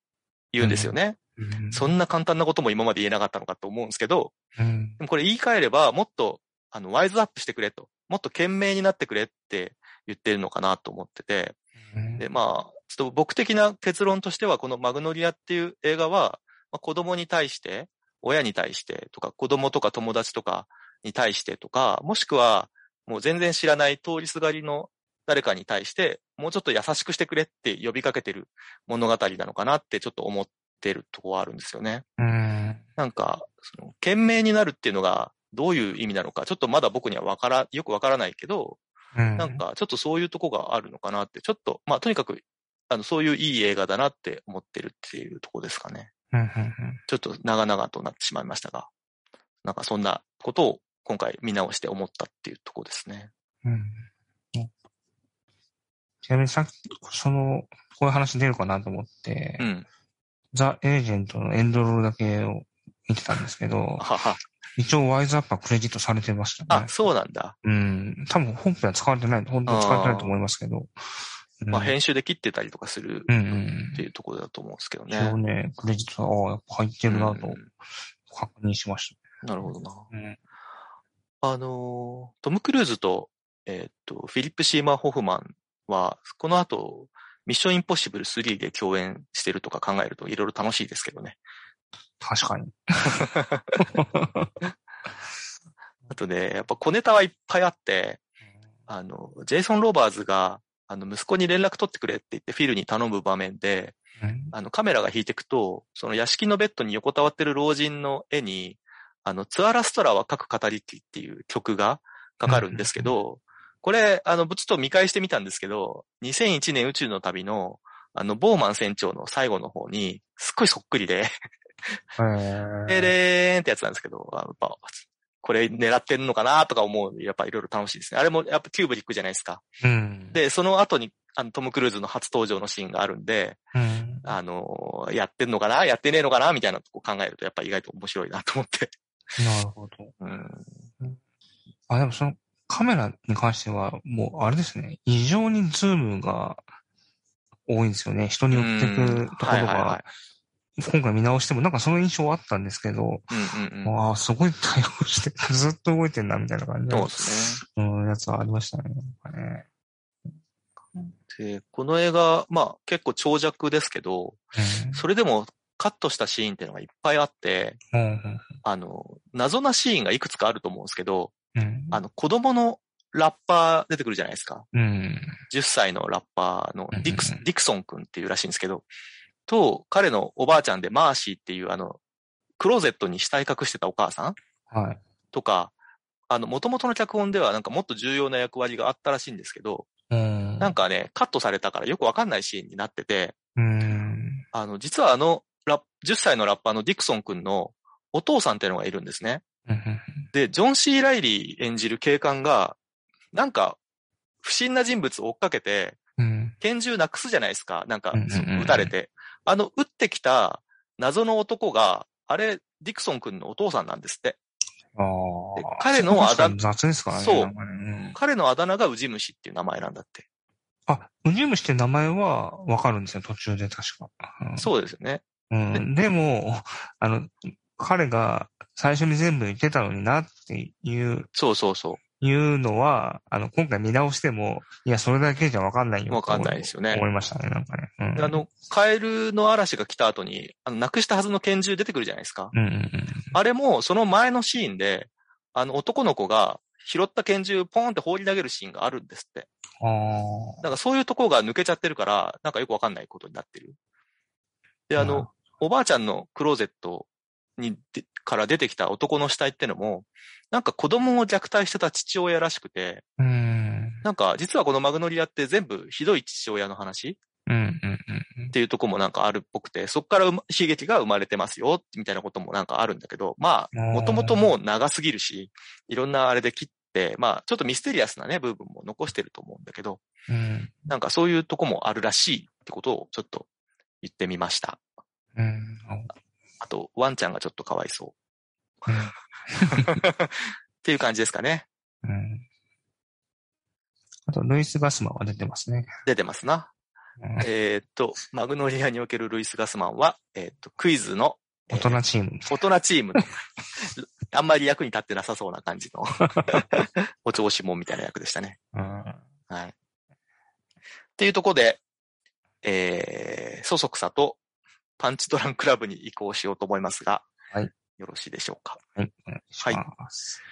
Speaker 1: 言うんですよね。
Speaker 2: うん
Speaker 1: そんな簡単なことも今まで言えなかったのかと思うんですけど、
Speaker 2: うん
Speaker 1: でもこれ言い換えれば、もっと、あの、ワイズアップしてくれと。もっと賢明になってくれって言ってるのかなと思ってて。
Speaker 2: うん
Speaker 1: で、まあ、ちょっと僕的な結論としては、このマグノリアっていう映画は、まあ、子供に対して、親に対してとか、子供とか友達とかに対してとか、もしくは、もう全然知らない通りすがりの誰かに対して、もうちょっと優しくしてくれって呼びかけてる物語なのかなってちょっと思ってるとこはあるんですよね。
Speaker 2: うん。
Speaker 1: なんか、その、懸命になるっていうのがどういう意味なのか、ちょっとまだ僕にはわから、よくわからないけど、
Speaker 2: うん。
Speaker 1: なんか、ちょっとそういうとこがあるのかなって、ちょっと、まあ、とにかく、あの、そういういい映画だなって思ってるっていうとこですかね。
Speaker 2: うん。うん。
Speaker 1: ちょっと長々となってしまいましたが、なんかそんなことを今回見直して思ったっていうとこですね。
Speaker 2: うんうんちなみにさっき、その、こういう話出るかなと思って、
Speaker 1: うん。
Speaker 2: ザ・エージェントのエンドロールだけを見てたんですけど、
Speaker 1: はは。
Speaker 2: 一応ワイズアップはクレジットされてましたね
Speaker 1: あ、。そうなんだ。
Speaker 2: うん。多分本編は使われてない、本当に使われてないと思いますけど。うん
Speaker 1: まあ、編集で切ってたりとかする
Speaker 2: うんうん
Speaker 1: っていうところだと思うんですけど
Speaker 2: 一応
Speaker 1: ね。
Speaker 2: ね、クレジットは、ああ、やっぱ入ってるなと
Speaker 1: うん
Speaker 2: 確認しまし
Speaker 1: なるほどな。
Speaker 2: た。うん。
Speaker 1: あのートム・クルーズと、えーっと、フィリップ・シーマー・ホフマンは、この後、ミッション・インポッシブル3で共演してるとか考えるといろいろ楽しいですけどね。
Speaker 2: 確かに。
Speaker 1: あとね、やっぱ小ネタはいっぱいあって、あの、ジェイソン・ロバーズが、あの、息子に連絡取ってくれって言ってフィルに頼む場面で、
Speaker 2: うん
Speaker 1: あの、カメラが引いていくと、その屋敷のベッドに横たわってる老人の絵に、あの、ツアラストラは各語りきっていう曲がかかるんですけど、これ、あの、ぶつと見返してみたんですけど、2001年宇宙の旅の、あの、ボーマン船長の最後の方に、すっごいそっくりで、
Speaker 2: えー
Speaker 1: でれーんってやつなんですけど、あのやっぱ、これ狙ってんのかなとか思う、やっぱいろいろ楽しいですね。あれもやっぱキューブリックじゃないですか。
Speaker 2: うん。
Speaker 1: で、その後に、あの、トム・クルーズの初登場のシーンがあるんで、
Speaker 2: うん。
Speaker 1: あのーやってんのかなやってねえのかなみたいなとこ考えると、やっぱ意外と面白いなと思って。
Speaker 2: なるほど。
Speaker 1: うん。
Speaker 2: あ、でもそのカメラに関しては、もうあれですね。異常にズームが多いんですよね。人に寄ってくところが、今回見直してもなんかその印象はあったんですけど、
Speaker 1: い。うんうんうん。
Speaker 2: ああ、すごい対応して、ずっと動いてんな、みたいな感じの
Speaker 1: そうですね。
Speaker 2: うん、やつはありましたね。ね
Speaker 1: で、この映画、まあ結構長尺ですけど、それでもカットしたシーンっていうのがいっぱいあって、
Speaker 2: うん。うん
Speaker 1: あの、謎なシーンがいくつかあると思うんですけど、
Speaker 2: うん。
Speaker 1: あの、子供のラッパー出てくるじゃないですか。
Speaker 2: うん。
Speaker 1: 10歳のラッパーのディクディクソン君っていうらしいんですけど、と、彼のおばあちゃんでマーシーっていうあの、クローゼットに死体隠してたお母さん
Speaker 2: はい。
Speaker 1: とか、あの、元々の脚本ではなんかもっと重要な役割があったらしいんですけど、
Speaker 2: うん。
Speaker 1: なんかね、カットされたからよくわかんないシーンになってて、
Speaker 2: うん。
Speaker 1: あの、実はあの、10歳のラッパーのディクソン君のお父さんっていうのがいるんですね。
Speaker 2: うん。
Speaker 1: で、ジョン・シー・ライリー演じる警官が、なんか、不審な人物を追っかけて、
Speaker 2: うん。
Speaker 1: 拳銃なくすじゃないですか。なんか撃たれて。あの、撃ってきた謎の男が、あれ、ディクソン君のお父さんなんですって。
Speaker 2: あ。
Speaker 1: 彼のあだ
Speaker 2: そこ雑ですからね。
Speaker 1: そう彼のあだ名がウジ虫っていう名前なんだって。
Speaker 2: あ、ウジ虫って名前はわかるんですよ、途中で確か。うん
Speaker 1: そうですよね。
Speaker 2: うん。でも、あの、彼が最初に全部言ってたのになっていう、
Speaker 1: そうそうそ
Speaker 2: いうのは、あの、今回見直しても、いや、それだけじゃわかんないよ。
Speaker 1: わかんないですよね
Speaker 2: 思いましたね、なんかね。うん
Speaker 1: あ、の、カエルの嵐が来た後に、あの、なくしたはずの拳銃出てくるじゃないですか。
Speaker 2: うんうんうん。
Speaker 1: あれも、その前のシーンで、あの、男の子が拾った拳銃ポーンって放り投げるシーンがあるんですって。
Speaker 2: ああ。
Speaker 1: だからそういうところが抜けちゃってるから、なんかよくわかんないことになってる。で、あの、おばあちゃんのクローゼットにで、から出てきた男の死体ってのも、なんか子供を虐待してた父親らしくて、
Speaker 2: うん。
Speaker 1: なんか実はこのマグノリアって全部ひどい父親の話
Speaker 2: うんうんうんうん
Speaker 1: っていうとこもなんかあるっぽくて、そこから悲劇が生まれてますよ、みたいなこともなんかあるんだけど、まあ、
Speaker 2: うん
Speaker 1: もともともう長すぎるし、いろんなあれで切っって、まあ、ちょっとミステリアスなね、部分も残してると思うんだけど、
Speaker 2: うん。
Speaker 1: なんかそういうとこもあるらしいってことをちょっと言ってみました。
Speaker 2: うん。
Speaker 1: あと、ワンちゃんがちょっとかわいそう。
Speaker 2: うん
Speaker 1: っていう感じですかね。
Speaker 2: うん。あと、ルイス・ガスマンは出てますね。
Speaker 1: 出てますな。
Speaker 2: うん
Speaker 1: えーっと、マグノリアにおけるルイス・ガスマンは、えーっと、クイズの、えー
Speaker 2: 大人チーム。
Speaker 1: 大人チームの、あんまり役に立ってなさそうな感じの、お調子者みたいな役でしたね。
Speaker 2: うん。
Speaker 1: はい。っていうところで、えー、そそくさとパンチドランクラブに移行しようと思いますが、
Speaker 2: はい。
Speaker 1: よろしいでしょうか？
Speaker 2: はい。お願いします。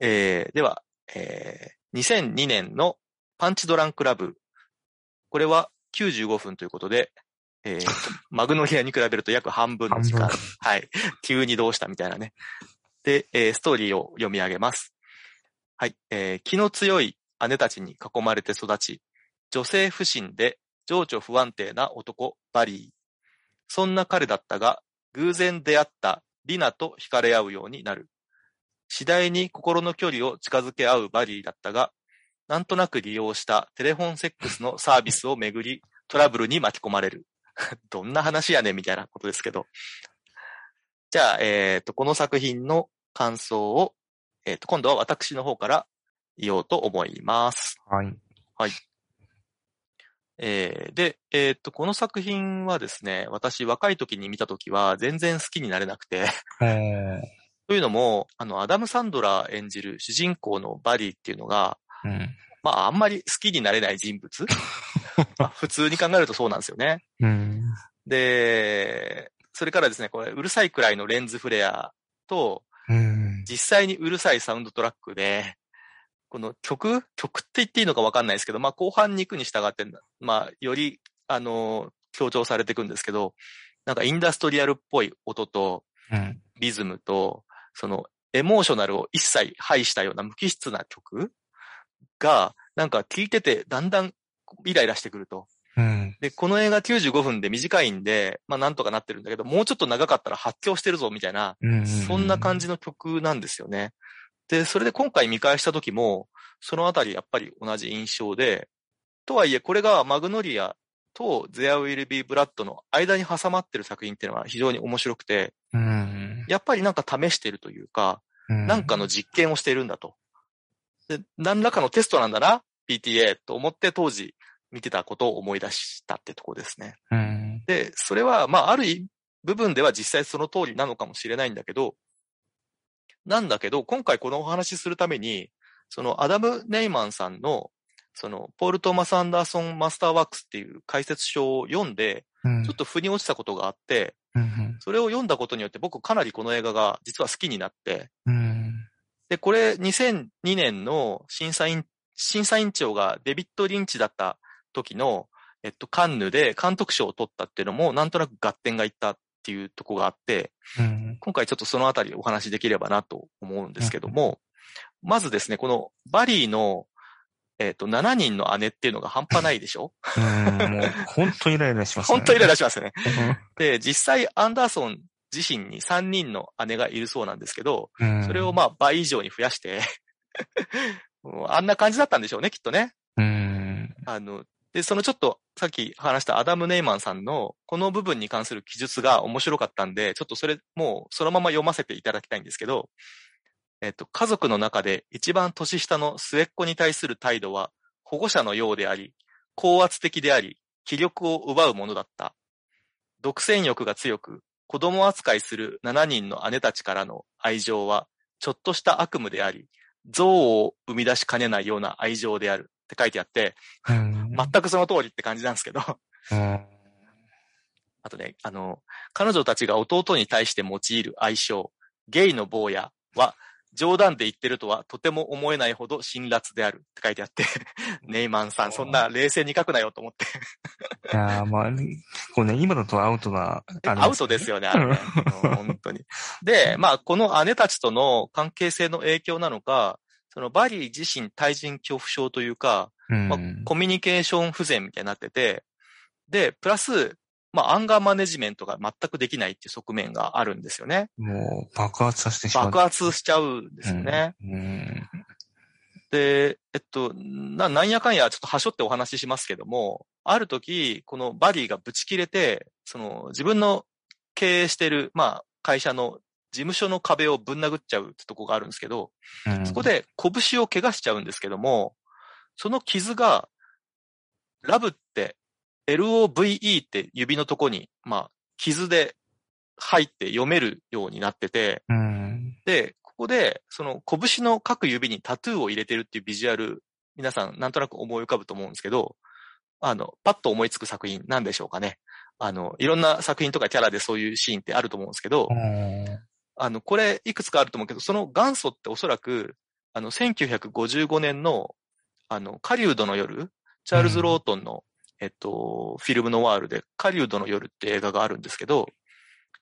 Speaker 1: えー、では、えー、2002年のパンチドランクラブ。これは95分ということで、えー、マグノリアに比べると約半分の時間
Speaker 2: 半。
Speaker 1: はい。急にどうしたみたいなね。で、えーストーリーを読み上げます。はい。えー気の強い姉たちに囲まれて育ち、女性不信で情緒不安定な男、バリー。そんな彼だったが、偶然出会ったリナと惹かれ合うようになる。次第に心の距離を近づけ合うバリーだったが、なんとなく利用したテレフォンセックスのサービスをめぐり、トラブルに巻き込まれる。どんな話やねんみたいなことですけど。じゃあ、えっ、と、この作品の感想を、えっ、と、今度は私の方から言おうと思います。
Speaker 2: はい。
Speaker 1: えーで、えっ、と、この作品はですね、私若い時に見た時は全然好きになれなくて、というのも、あの、アダム・サンドラー演じる主人公のバリーっていうのが、
Speaker 2: うん。
Speaker 1: まあ、あんまり好きになれない人物 まあ普通に考えるとそうなんですよね。
Speaker 2: うん。
Speaker 1: で、それからですね、これ、うるさいくらいのレンズフレアと、
Speaker 2: うん。
Speaker 1: 実際にうるさいサウンドトラックで、この曲？曲って言っていいのかわかんないですけど、まあ後半に行くに従って、まあより、あの、強調されていくんですけど、なんかインダストリアルっぽい音と
Speaker 2: うん。
Speaker 1: リズムと、そのエモーショナルを一切排したような無機質な曲？が、なんか聞いててだんだんイライラしてくると。
Speaker 2: うん。
Speaker 1: で、この映画95分で短いんで、まあなんとかなってるんだけど、もうちょっと長かったら発狂してるぞみたいな、
Speaker 2: うん。
Speaker 1: そんな感じの曲なんですよね。で、それで今回見返した時も、そのあたりやっぱり同じ印象で、とはいえこれがマグノリアと There Will Be Blood の間に挟まってる作品っていうのは非常に面白くて、
Speaker 2: うん。
Speaker 1: やっぱりなんか試してるというか、
Speaker 2: うん。
Speaker 1: なんかの実験をしているんだと。で、何らかのテストなんだな、PTA と思って当時見てたことを思い出したってとこですね。
Speaker 2: うん。
Speaker 1: で、それは、まあ、ある部分では実際その通りなのかもしれないんだけど、なんだけど、今回このお話しするために、そのアダム・ネイマンさんの、その、ポール・トーマス・アンダーソン・マスターワークスっていう解説書を読んで、
Speaker 2: うん。
Speaker 1: ちょっと腑に落ちたことがあって、
Speaker 2: うん。
Speaker 1: それを読んだことによって僕かなりこの映画が実は好きになって、
Speaker 2: うん。
Speaker 1: で、これ2002年の審査員、審査員長がデビッド・リンチだった時の、えっと、カンヌで監督賞を取ったっていうのも、なんとなく合点がいったっていうところがあって、
Speaker 2: うん。
Speaker 1: 今回ちょっとそのあたりお話しできればなと思うんですけども、まずですね、このバリーの、えっと、7人の姉っていうのが半端ないでしょ？
Speaker 2: うん。もう、本当イライラしますね。
Speaker 1: 本当にイライラしますよね。
Speaker 2: ラ。
Speaker 1: で、実際アンダーソン自身に3人の姉がいるそうなんですけど、
Speaker 2: うん。
Speaker 1: それをまあ倍以上に増やして、あんな感じだったんでしょうね、きっとね。
Speaker 2: うん。
Speaker 1: あの、で、そのちょっとさっき話したアダム・ネイマンさんのこの部分に関する記述が面白かったんで、ちょっとそれもうそのまま読ませていただきたいんですけど、えっと、家族の中で一番年下の末っ子に対する態度は保護者のようであり、高圧的であり、気力を奪うものだった。独占欲が強く、子供扱いする7人の姉たちからの愛情は、ちょっとした悪夢であり、憎悪を生み出しかねないような愛情であるって書いてあって、
Speaker 2: うん。
Speaker 1: 全くその通りって感じなんですけど、
Speaker 2: うん。
Speaker 1: あとね、あの、彼女たちが弟に対して用いる愛称、ゲイの坊やは、冗談で言ってるとはとても思えないほど辛辣であるって書いてあって、ネイマンさん、そんな冷静に書くなよと思って。
Speaker 2: いやーまあ、結構ね、今だとアウトな、あれ
Speaker 1: アウトですよね、あれね。うん本当に。で、まあ、この姉たちとの関係性の影響なのか、そのバリー自身対人恐怖症というか、
Speaker 2: うん。
Speaker 1: まあ、コミュニケーション不全みたいになってて、で、プラス、まあ、アンガーマネジメントが全くできないっていう側面があるんですよね。
Speaker 2: もう爆発させてしまう。
Speaker 1: 爆発しちゃうんですよね。で、えっと、な、なんやかんやちょっと端折ってお話ししますけども、ある時、このバリーがブチ切れて、その自分の経営してる、まあ、会社の事務所の壁をぶん殴っちゃうってとこがあるんですけど、
Speaker 2: うん
Speaker 1: そこで拳を怪我しちゃうんですけども、その傷が、ラブって、LOVE って指のとこに、まあ、傷で入って読めるようになってて、
Speaker 2: うん。
Speaker 1: で、ここで、その拳の各指にタトゥーを入れてるっていうビジュアル、皆さんなんとなく思い浮かぶと思うんですけど、あの、パッと思いつく作品なんでしょうかね。あの、いろんな作品とかキャラでそういうシーンってあると思うんですけど、あの、これいくつかあると思うけど、その元祖っておそらく、あの、1955年の、あの、カリウドの夜、チャールズ・ロートンの、えっと、フィルムノワールで、カリウドの夜って映画があるんですけど、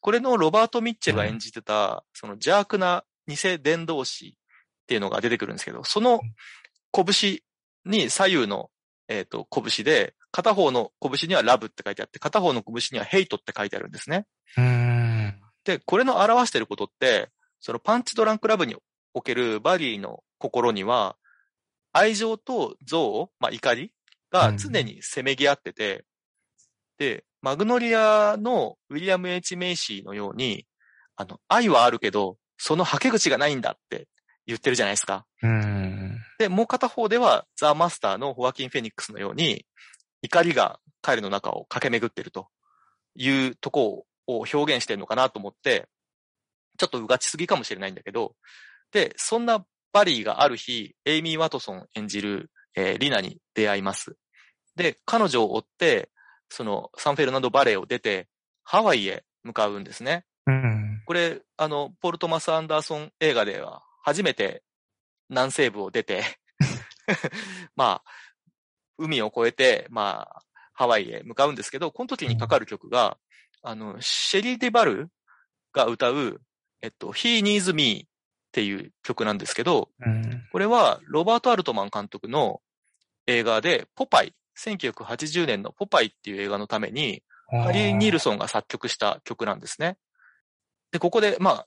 Speaker 1: これのロバート・ミッチェルが演じてた、その邪悪な偽伝道師っていうのが出てくるんですけど、その拳に左右の、えっと、拳で、片方の拳にはラブって書いてあって、片方の拳にはヘイトって書いてあるんですね。
Speaker 2: うん。
Speaker 1: で、これの表していることって、そのパンチドランクラブにおけるバリーの心には、愛情と憎悪、まあ怒りが常にせめぎ合ってて、で、マグノリアのウィリアム・ H・ メイシーのように、あの、愛はあるけど、そのはけ口がないんだって言ってるじゃないですか。
Speaker 2: うん。
Speaker 1: で、もう片方では、ザ・マスターのホアキン・フェニックスのように、怒りが彼の中を駆け巡っているというとこを表現してるのかなと思って、ちょっとうがちすぎかもしれないんだけど、で、そんなバリーがある日、エイミー・ワトソン演じる、えーリナに出会います。で、彼女を追って、そのサンフェルナンドバレーを出て、ハワイへ向かうんですね。
Speaker 2: うん。
Speaker 1: これ、あの、ポール・トマス・アンダーソン映画では初めて南西部を出て、まあ、海を越えて、まあ、ハワイへ向かうんですけど、この時にかかる曲が、あの、シェリー・デ・バルが歌う、えっと、He Needs Me っていう曲なんですけど、
Speaker 2: うん。
Speaker 1: これはロバート・アルトマン監督の映画で、ポパイ、1980年のポパイっていう映画のために、ハリー・ニールソンが作曲した曲なんですね。で、ここで、まあ、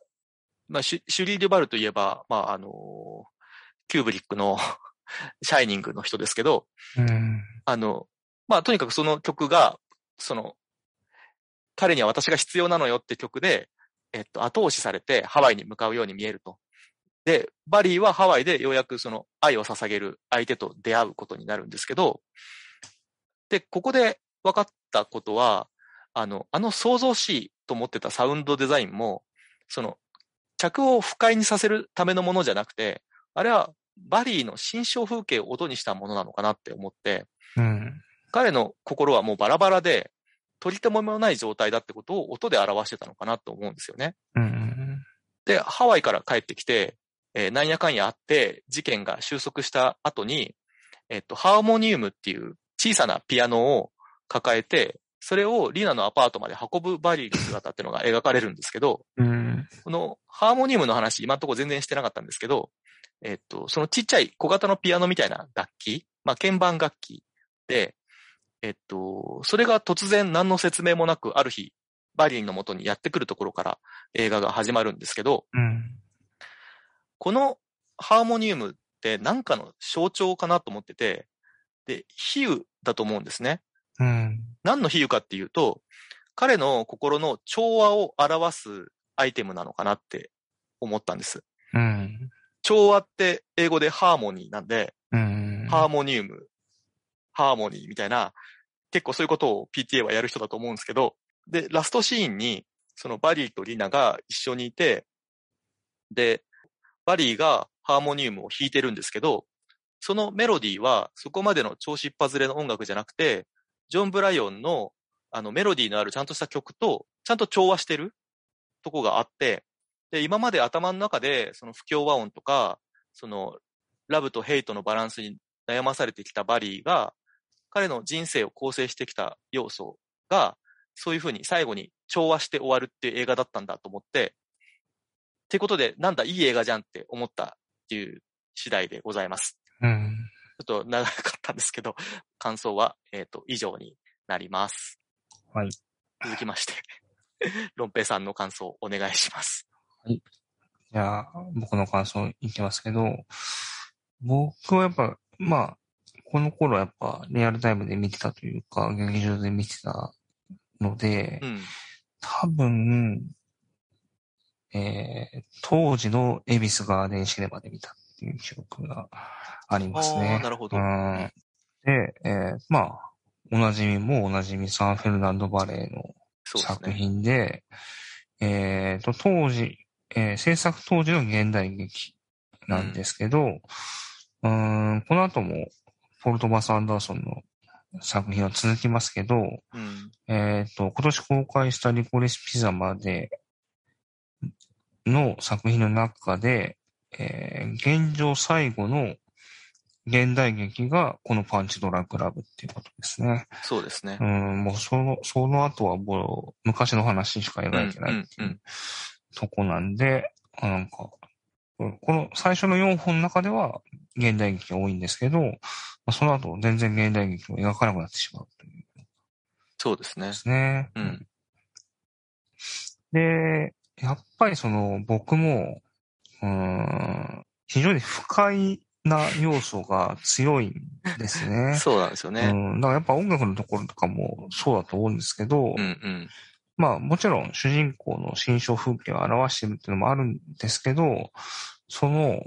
Speaker 1: まあ、シュリー・デュバルといえば、まあ、あのーキューブリックの シャイニングの人ですけど、
Speaker 2: うん。
Speaker 1: あの、まあ、とにかくその曲が、その、彼には私が必要なのよって曲で、えっと、後押しされてハワイに向かうように見えると。で、バリーはハワイでようやくその愛を捧げる相手と出会うことになるんですけど、で、ここで分かったことは、あの、あの想像しいと思ってたサウンドデザインも、その、客を不快にさせるためのものじゃなくて、あれはバリーの心象風景を音にしたものなのかなって思って、
Speaker 2: うん。
Speaker 1: 彼の心はもうバラバラで、取り留めもない状態だってことを音で表してたのかなと思うんですよね。
Speaker 2: うん。
Speaker 1: で、ハワイから帰ってきて、えーなんやかんやあって、事件が収束した後に、えっと、ハーモニウムっていう小さなピアノを抱えて、それをリナのアパートまで運ぶバリーの姿っていうのが描かれるんですけど、
Speaker 2: うん。
Speaker 1: このハーモニウムの話、今のところ全然してなかったんですけど、えっと、そのちっちゃい小型のピアノみたいな楽器、まあ、鍵盤楽器で、えっと、それが突然何の説明もなく、ある日、バリーの元にやってくるところから映画が始まるんですけど、
Speaker 2: うん。
Speaker 1: このハーモニウムって何かの象徴かなと思ってて、で、比喩だと思うんですね。
Speaker 2: うん。
Speaker 1: 何の比喩かっていうと、彼の心の調和を表すアイテムなのかなって思ったんです。
Speaker 2: うん。
Speaker 1: 調和って英語でハーモニーなんで、
Speaker 2: うん。
Speaker 1: ハーモニウム、ハーモニーみたいな、結構そういうことを PTA はやる人だと思うんですけど、で、ラストシーンに、そのバリーとリナが一緒にいて、で、バリーがハーモニウムを弾いてるんですけど、そのメロディーはそこまでの調子っ外れの音楽じゃなくて、ジョン・ブライオンのあのメロディーのあるちゃんとした曲とちゃんと調和してるとこがあって、で、今まで頭の中でその不協和音とか、そのラブとヘイトのバランスに悩まされてきたバリーが、彼の人生を構成してきた要素が、そういうふうに最後に調和して終わるっていう映画だったんだと思って、ってことで、なんだ、いい映画じゃんって思ったっていう次第でございます。
Speaker 2: うん。
Speaker 1: ちょっと長かったんですけど、感想は、えっ、と、以上になります。
Speaker 2: はい。
Speaker 1: 続きまして、ロンペイさんの感想お願いします。
Speaker 2: じゃあ、僕の感想いきますけど、僕はやっぱ、まあ、この頃やっぱリアルタイムで見てたというか、劇場で見てたので、
Speaker 1: うん。
Speaker 2: 多分、えー、当時の恵比寿ガーデンシネマで見たっていう記憶があります
Speaker 1: あ
Speaker 2: ね
Speaker 1: ー。なるほど。
Speaker 2: うん。で、えー、まあ、おなじみもおなじみサンフェルナンドバレーの作
Speaker 1: そうですね。
Speaker 2: 品で、えーと、当時、えー制作当時の現代劇なんですけど、うーん、この後も、ポルトバス・アンダーソンの作品は続きますけど、
Speaker 1: うん。
Speaker 2: えっ、と、今年公開したリコリス・ピザまでの作品の中で、えー現状最後の現代劇がこのパンチドラッグラブっていうことですね。
Speaker 1: そうですね
Speaker 2: う。ん、もうその、その後はもう昔の話しか描いてないって
Speaker 1: うんうんう
Speaker 2: いうとこなんで、あなんか、うんこの最初の4本の中では現代劇が多いんですけど、まあその後全然現代劇を描かなくなってしまうという
Speaker 1: そうですね
Speaker 2: で。すね。
Speaker 1: うん
Speaker 2: で、やっぱりその僕も、うーん、非常に不快な要素が強いんですね。
Speaker 1: そうなんですよ
Speaker 2: う
Speaker 1: ね。
Speaker 2: ん、だからやっぱ音楽のところとかもそうだと思うんですけど、
Speaker 1: うんうん。
Speaker 2: まあもちろん主人公の心象風景を表してるっていうのもあるんですけど、その、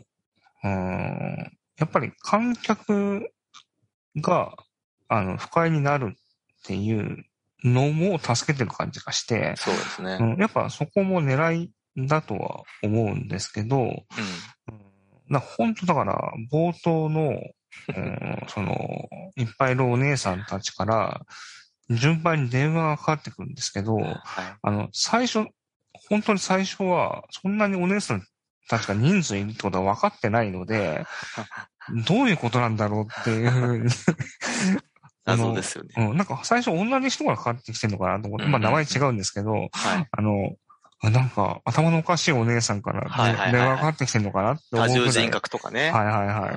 Speaker 2: うーん、やっぱり観客が、あの、不快になるっていうのも助けてる感じがして、
Speaker 1: そうですね。
Speaker 2: うん、やっぱそこも狙いだとは思うんですけど、うん、な本当だから冒頭の、うん、その、いっぱいいるお姉さんたちから順番に電話がかかってくるんですけど、
Speaker 1: うん。はい。
Speaker 2: あの、最初、本当に最初は、そんなにお姉さんたちが人数いるってことは分かってないので、どういうことなんだろうっていうふうに あの
Speaker 1: 謎ですよね。
Speaker 2: うん、なんか最初同じ人がかかってきてるのかなと思って、まあ名前違うんですけど、
Speaker 1: はい。
Speaker 2: あの、あなんか頭のおかしいお姉さんから、電話がかかってきてるのかなって思
Speaker 1: 多
Speaker 2: うぐらい。
Speaker 1: 重人格とかね。
Speaker 2: はいはいは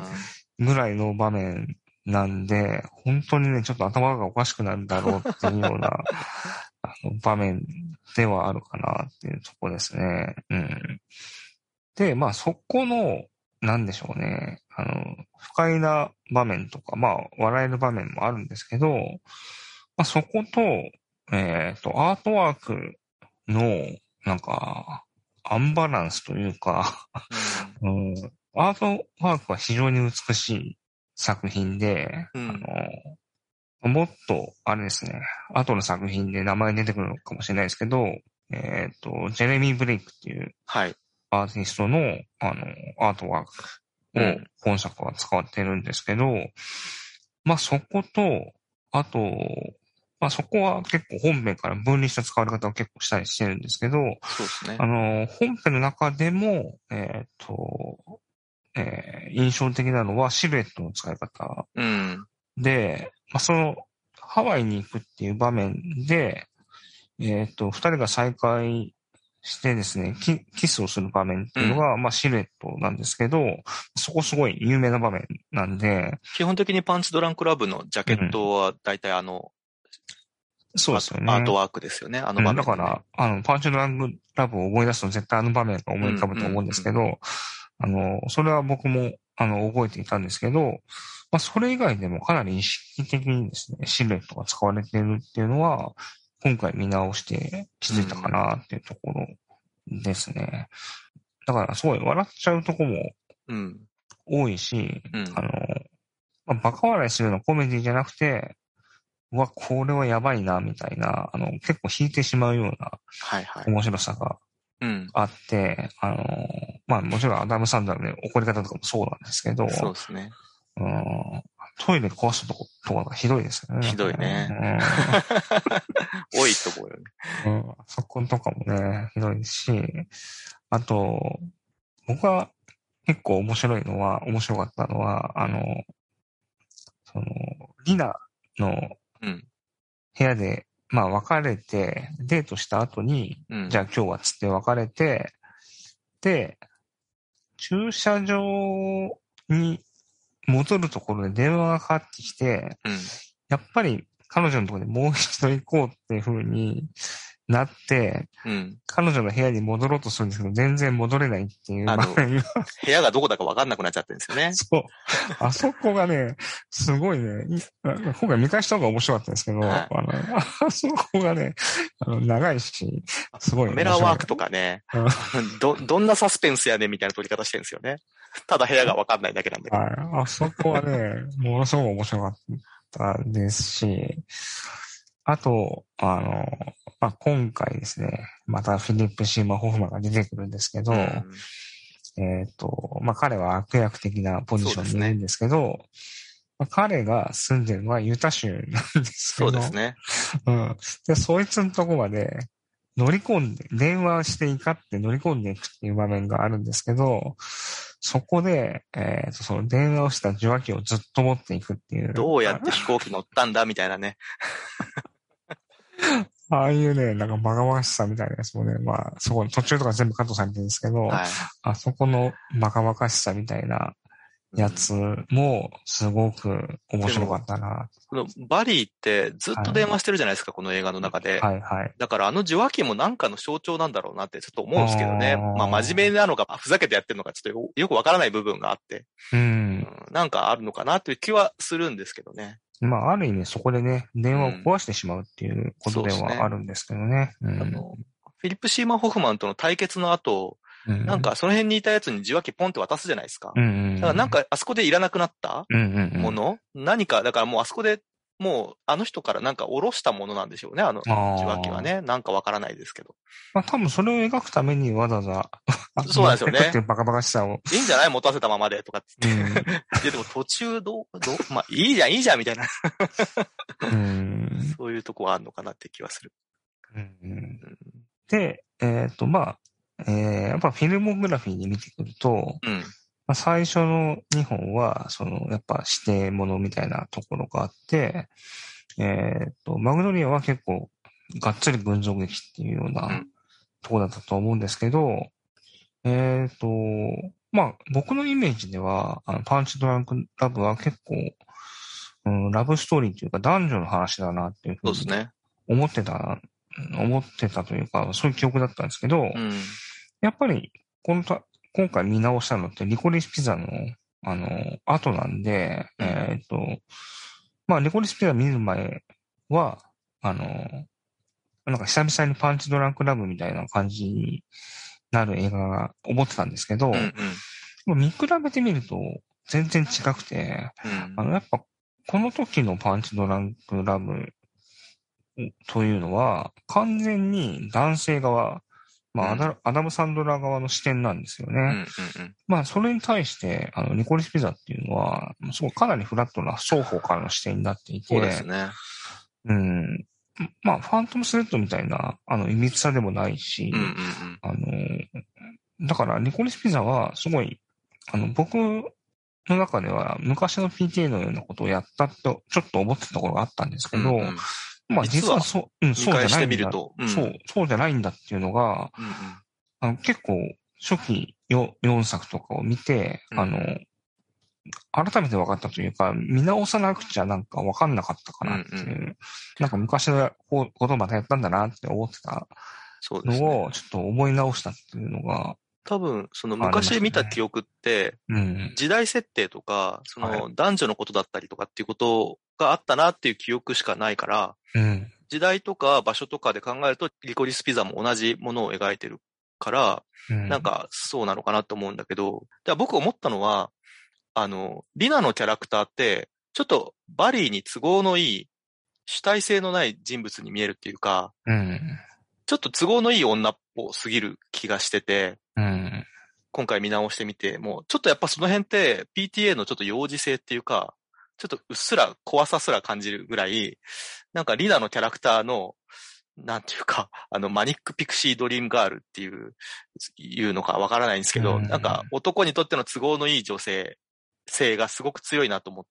Speaker 2: い。ぐらいの場面なんで、本当にね、ちょっと頭がおかしくなるだろうっていうような あの場面ではあるかなっていうとこですね。うん。で、まあそこの、なんでしょうね。あの、不快な場面とか、まあ笑える場面もあるんですけど、まあそこと、えっ、と、アートワークの、なんか、アンバランスというか、うん アートワークは非常に美しい作品で、
Speaker 1: うん
Speaker 2: あの、もっと、あれですね、後の作品で名前出てくるのかもしれないですけど、えっ、と、ジェレミー・ブレイクっていう
Speaker 1: はい。
Speaker 2: アーティストの、あの、アートワークを
Speaker 1: うん
Speaker 2: 本作は使ってるんですけど、まあそこと、あと、まあそこは結構本編から分離した使われ方を結構したりしてるんですけど、
Speaker 1: そうですね
Speaker 2: あ。の、本編の中でも、えっ、と、えー印象的なのはシルエットの使い方
Speaker 1: うん。
Speaker 2: で、まあ、その、ハワイに行くっていう場面で、えっ、と、二人が再会してですね、キキスをする場面っていうのが、まあ、シルエットなんですけど、そこすごい有名な場面なんで、
Speaker 1: 基本的にパンチドランクラブのジャケットは大体あの、
Speaker 2: そうですよね。
Speaker 1: アートワークですよね。あの場面、
Speaker 2: うんだから、あの、パンチドラングラブを思い出すと絶対あの場面が思い浮かぶと思うんですけど、あの、それは僕も、あの、覚えていたんですけど、まあ、それ以外でもかなり意識的にですね、シルエットが使われているっていうのは、今回見直して気づいたかなっていうところですね。だから、すごい笑っちゃうとこも
Speaker 1: うん。
Speaker 2: 多いし、
Speaker 1: うん
Speaker 2: あの、まあ、バカ笑いするようなコメディじゃなくて、うわ、これはやばいな、みたいな、あの、結構引いてしまうような。面白さが
Speaker 1: うん。
Speaker 2: あって、あの、まあもちろんアダム・サンダーの怒り方とかもそうなんですけど、
Speaker 1: そうですね。
Speaker 2: うんトイレ壊すとことかがひどいですよね。
Speaker 1: ひどいね 多いと思うよね。
Speaker 2: うん。うんそことかもね、ひどいし、あと、僕は結構面白いのは、面白かったのは、あの、その、リナの
Speaker 1: うん。
Speaker 2: 部屋で、まあ別れて、デートした後に、
Speaker 1: うん。
Speaker 2: じゃあ今日はつって別れて、で、駐車場に戻るところで電話がかかってきて、
Speaker 1: うん。
Speaker 2: やっぱり彼女のところでもう一度行こうっていう風になって、
Speaker 1: うん。
Speaker 2: 彼女の部屋に戻ろうとするんですけど、全然戻れないっていう。
Speaker 1: 部屋がどこだかわかんなくなっちゃってるんですよね。
Speaker 2: そう。あそこがね、すごいね、い今回見返した方が面白かったんですけど、
Speaker 1: はい
Speaker 2: あの、あそこがね、あの、長いし、すごい
Speaker 1: カ
Speaker 2: 面白い。
Speaker 1: メラワークとかね、ど、どんなサスペンスやねんみたいな撮り方してるんですよね。ただ部屋がわかんないだけなんだけど。
Speaker 2: はい。あそこはね、ものすごく面白かったですし、あと、あの、まあ、今回ですね、またフィリップ・シーマー・ホフマンが出てくるんですけど、
Speaker 1: うん
Speaker 2: えっ、と、まあ、彼は悪役的なポジションにいるんですけど、まあ、彼が住んでるのはユタ州なんですけど、
Speaker 1: そうですね。
Speaker 2: うん。で、そいつのとこまで乗り込んで、電話して怒って乗り込んでいくっていう場面があるんですけど、そこで、えっ、と、その電話をした受話器をずっと持っていくっていう。
Speaker 1: どうやって飛行機乗ったんだみたいなね。
Speaker 2: ああいうね、なんかバカバカしさみたいなやつもね、まあ、そこ途中とか全部カットされてるんですけど、
Speaker 1: はい。
Speaker 2: あそこのバカバカしさみたいなやつもすごく面白かったな。
Speaker 1: このバリーってずっと電話してるじゃないですか、この映画の中で。
Speaker 2: はいはい。
Speaker 1: だからあの受話器もなんかの象徴なんだろうなってちょっと思うんですけどね。まあ真面目なのか、ふざけてやってるのかちょっとよよくわからない部分があって、
Speaker 2: う。
Speaker 1: うんん、なんかあるのかなという気はするんですけどね。
Speaker 2: まあ、ある意味そこでね、電話を壊してしまうっていうことではあるんですけどね。うん
Speaker 1: あの、フィリップ・シーマン・ホフマンとの対決の後、
Speaker 2: うん
Speaker 1: なんかその辺にいたやつに受話器ポンって渡すじゃないですか。
Speaker 2: うんうん。
Speaker 1: だからなんかあそこでいらなくなった
Speaker 2: うんうんうん、
Speaker 1: もの、何か、だからもうあそこでもうあの人からなんか下ろしたものなんでしょうね、あの受話器はね。なんかわからないですけど。
Speaker 2: まあ多分それを描くためにわざわざ、
Speaker 1: そうなんですよね
Speaker 2: 持ってバカバカしさを。
Speaker 1: いいんじゃない持たせたままでとかって
Speaker 2: う
Speaker 1: 言って。
Speaker 2: ん。
Speaker 1: いやでも途中どう、どう、まあいいじゃん、いいじゃんみたいな、
Speaker 2: うん
Speaker 1: そういうとこはあるのかなって気はする。
Speaker 2: うん
Speaker 1: うん
Speaker 2: で、えっ、と、まあ、えーやっぱフィルモグラフィーに見てくると、
Speaker 1: うん。
Speaker 2: まあ、最初の2本は、その、やっぱ指定ものみたいなところがあって、えっ、と、マグノリアは結構、がっつり群像劇っていうよう
Speaker 1: う
Speaker 2: なんところだったと思うんですけど、えっ、と、まあ、僕のイメージでは、あのパンチドランクラブは結構、うん、ラブストーリーというか男女の話だなっていうふうに。思ってた、思ってたというか、そういう記憶だったんですけど、
Speaker 1: うん。
Speaker 2: やっぱり、このた、今回見直したのってリコリスピザの、あの、後なんで、
Speaker 1: うん
Speaker 2: えっ、と、まあ、リコリスピザ見る前は、あの、なんか久々にパンチドランクラブみたいな感じになる映画が思ってたんですけど、
Speaker 1: うんうん。
Speaker 2: 見比べてみると全然違くて、
Speaker 1: うん
Speaker 2: あの、やっぱ、この時のパンチドランクラブというのは、完全に男性側、まあ、アダアダム・サンドラー側の視点なんですよね。
Speaker 1: うんうんうん。
Speaker 2: まあ、それに対して、あの、ニコリスピザっていうのは、すごいかなりフラットな双方からの視点になっていて、
Speaker 1: そうですね。
Speaker 2: うん。まあ、ファントムスレッドみたいな、あの、いびつさでもないし、
Speaker 1: うんうんうん。
Speaker 2: あの、だから、ニコリスピザは、すごい、あの、僕の中では、昔の PTA のようなことをやったと、ちょっと思ってたところがあったんですけど、
Speaker 1: うんうん
Speaker 2: まあ、
Speaker 1: 実は
Speaker 2: そう、うん、
Speaker 1: 見
Speaker 2: そうじゃないんだ。
Speaker 1: うん。
Speaker 2: そう、そうじゃないんだっていうのが、
Speaker 1: うんうん。
Speaker 2: あの結構、初期よ4作とかを見て、
Speaker 1: うん。
Speaker 2: あの、改めて分かったというか、見直さなくちゃなんか分かんなかったかなっていう、
Speaker 1: うん
Speaker 2: なんか昔のこことまたやったんだなって思ってた。のを、ちょっと思い直したっていうのが、
Speaker 1: 多分、その昔見た記憶って、
Speaker 2: うん。
Speaker 1: 時代設定とか、そ
Speaker 2: は
Speaker 1: の男女のことだったりとかっていうことがあったなっていう記憶しかないから、
Speaker 2: うん。
Speaker 1: 時代とか場所とかで考えると、リコリスピザも同じものを描いてるから、
Speaker 2: うん。
Speaker 1: なんかそうなのかなと思うんだけど、僕思ったのは、あの、リナのキャラクターって、ちょっとバリーに都合のいい、主体性のない人物に見えるっていうか、
Speaker 2: うん。
Speaker 1: ちょっと都合のいい女っぽすぎる気がしてて、
Speaker 2: うん。
Speaker 1: 今回見直してみて、もうちょっとやっぱその辺って PTA のちょっと幼児性っていうか、ちょっとうっすら怖さすら感じるぐらい、なんかリナのキャラクターの、なんていうか、あの、マニックピクシードリームガールっていう、いうのかわからないんですけど、
Speaker 2: うん
Speaker 1: なんか男にとっての都合のいい女性性がすごく強いなと思っ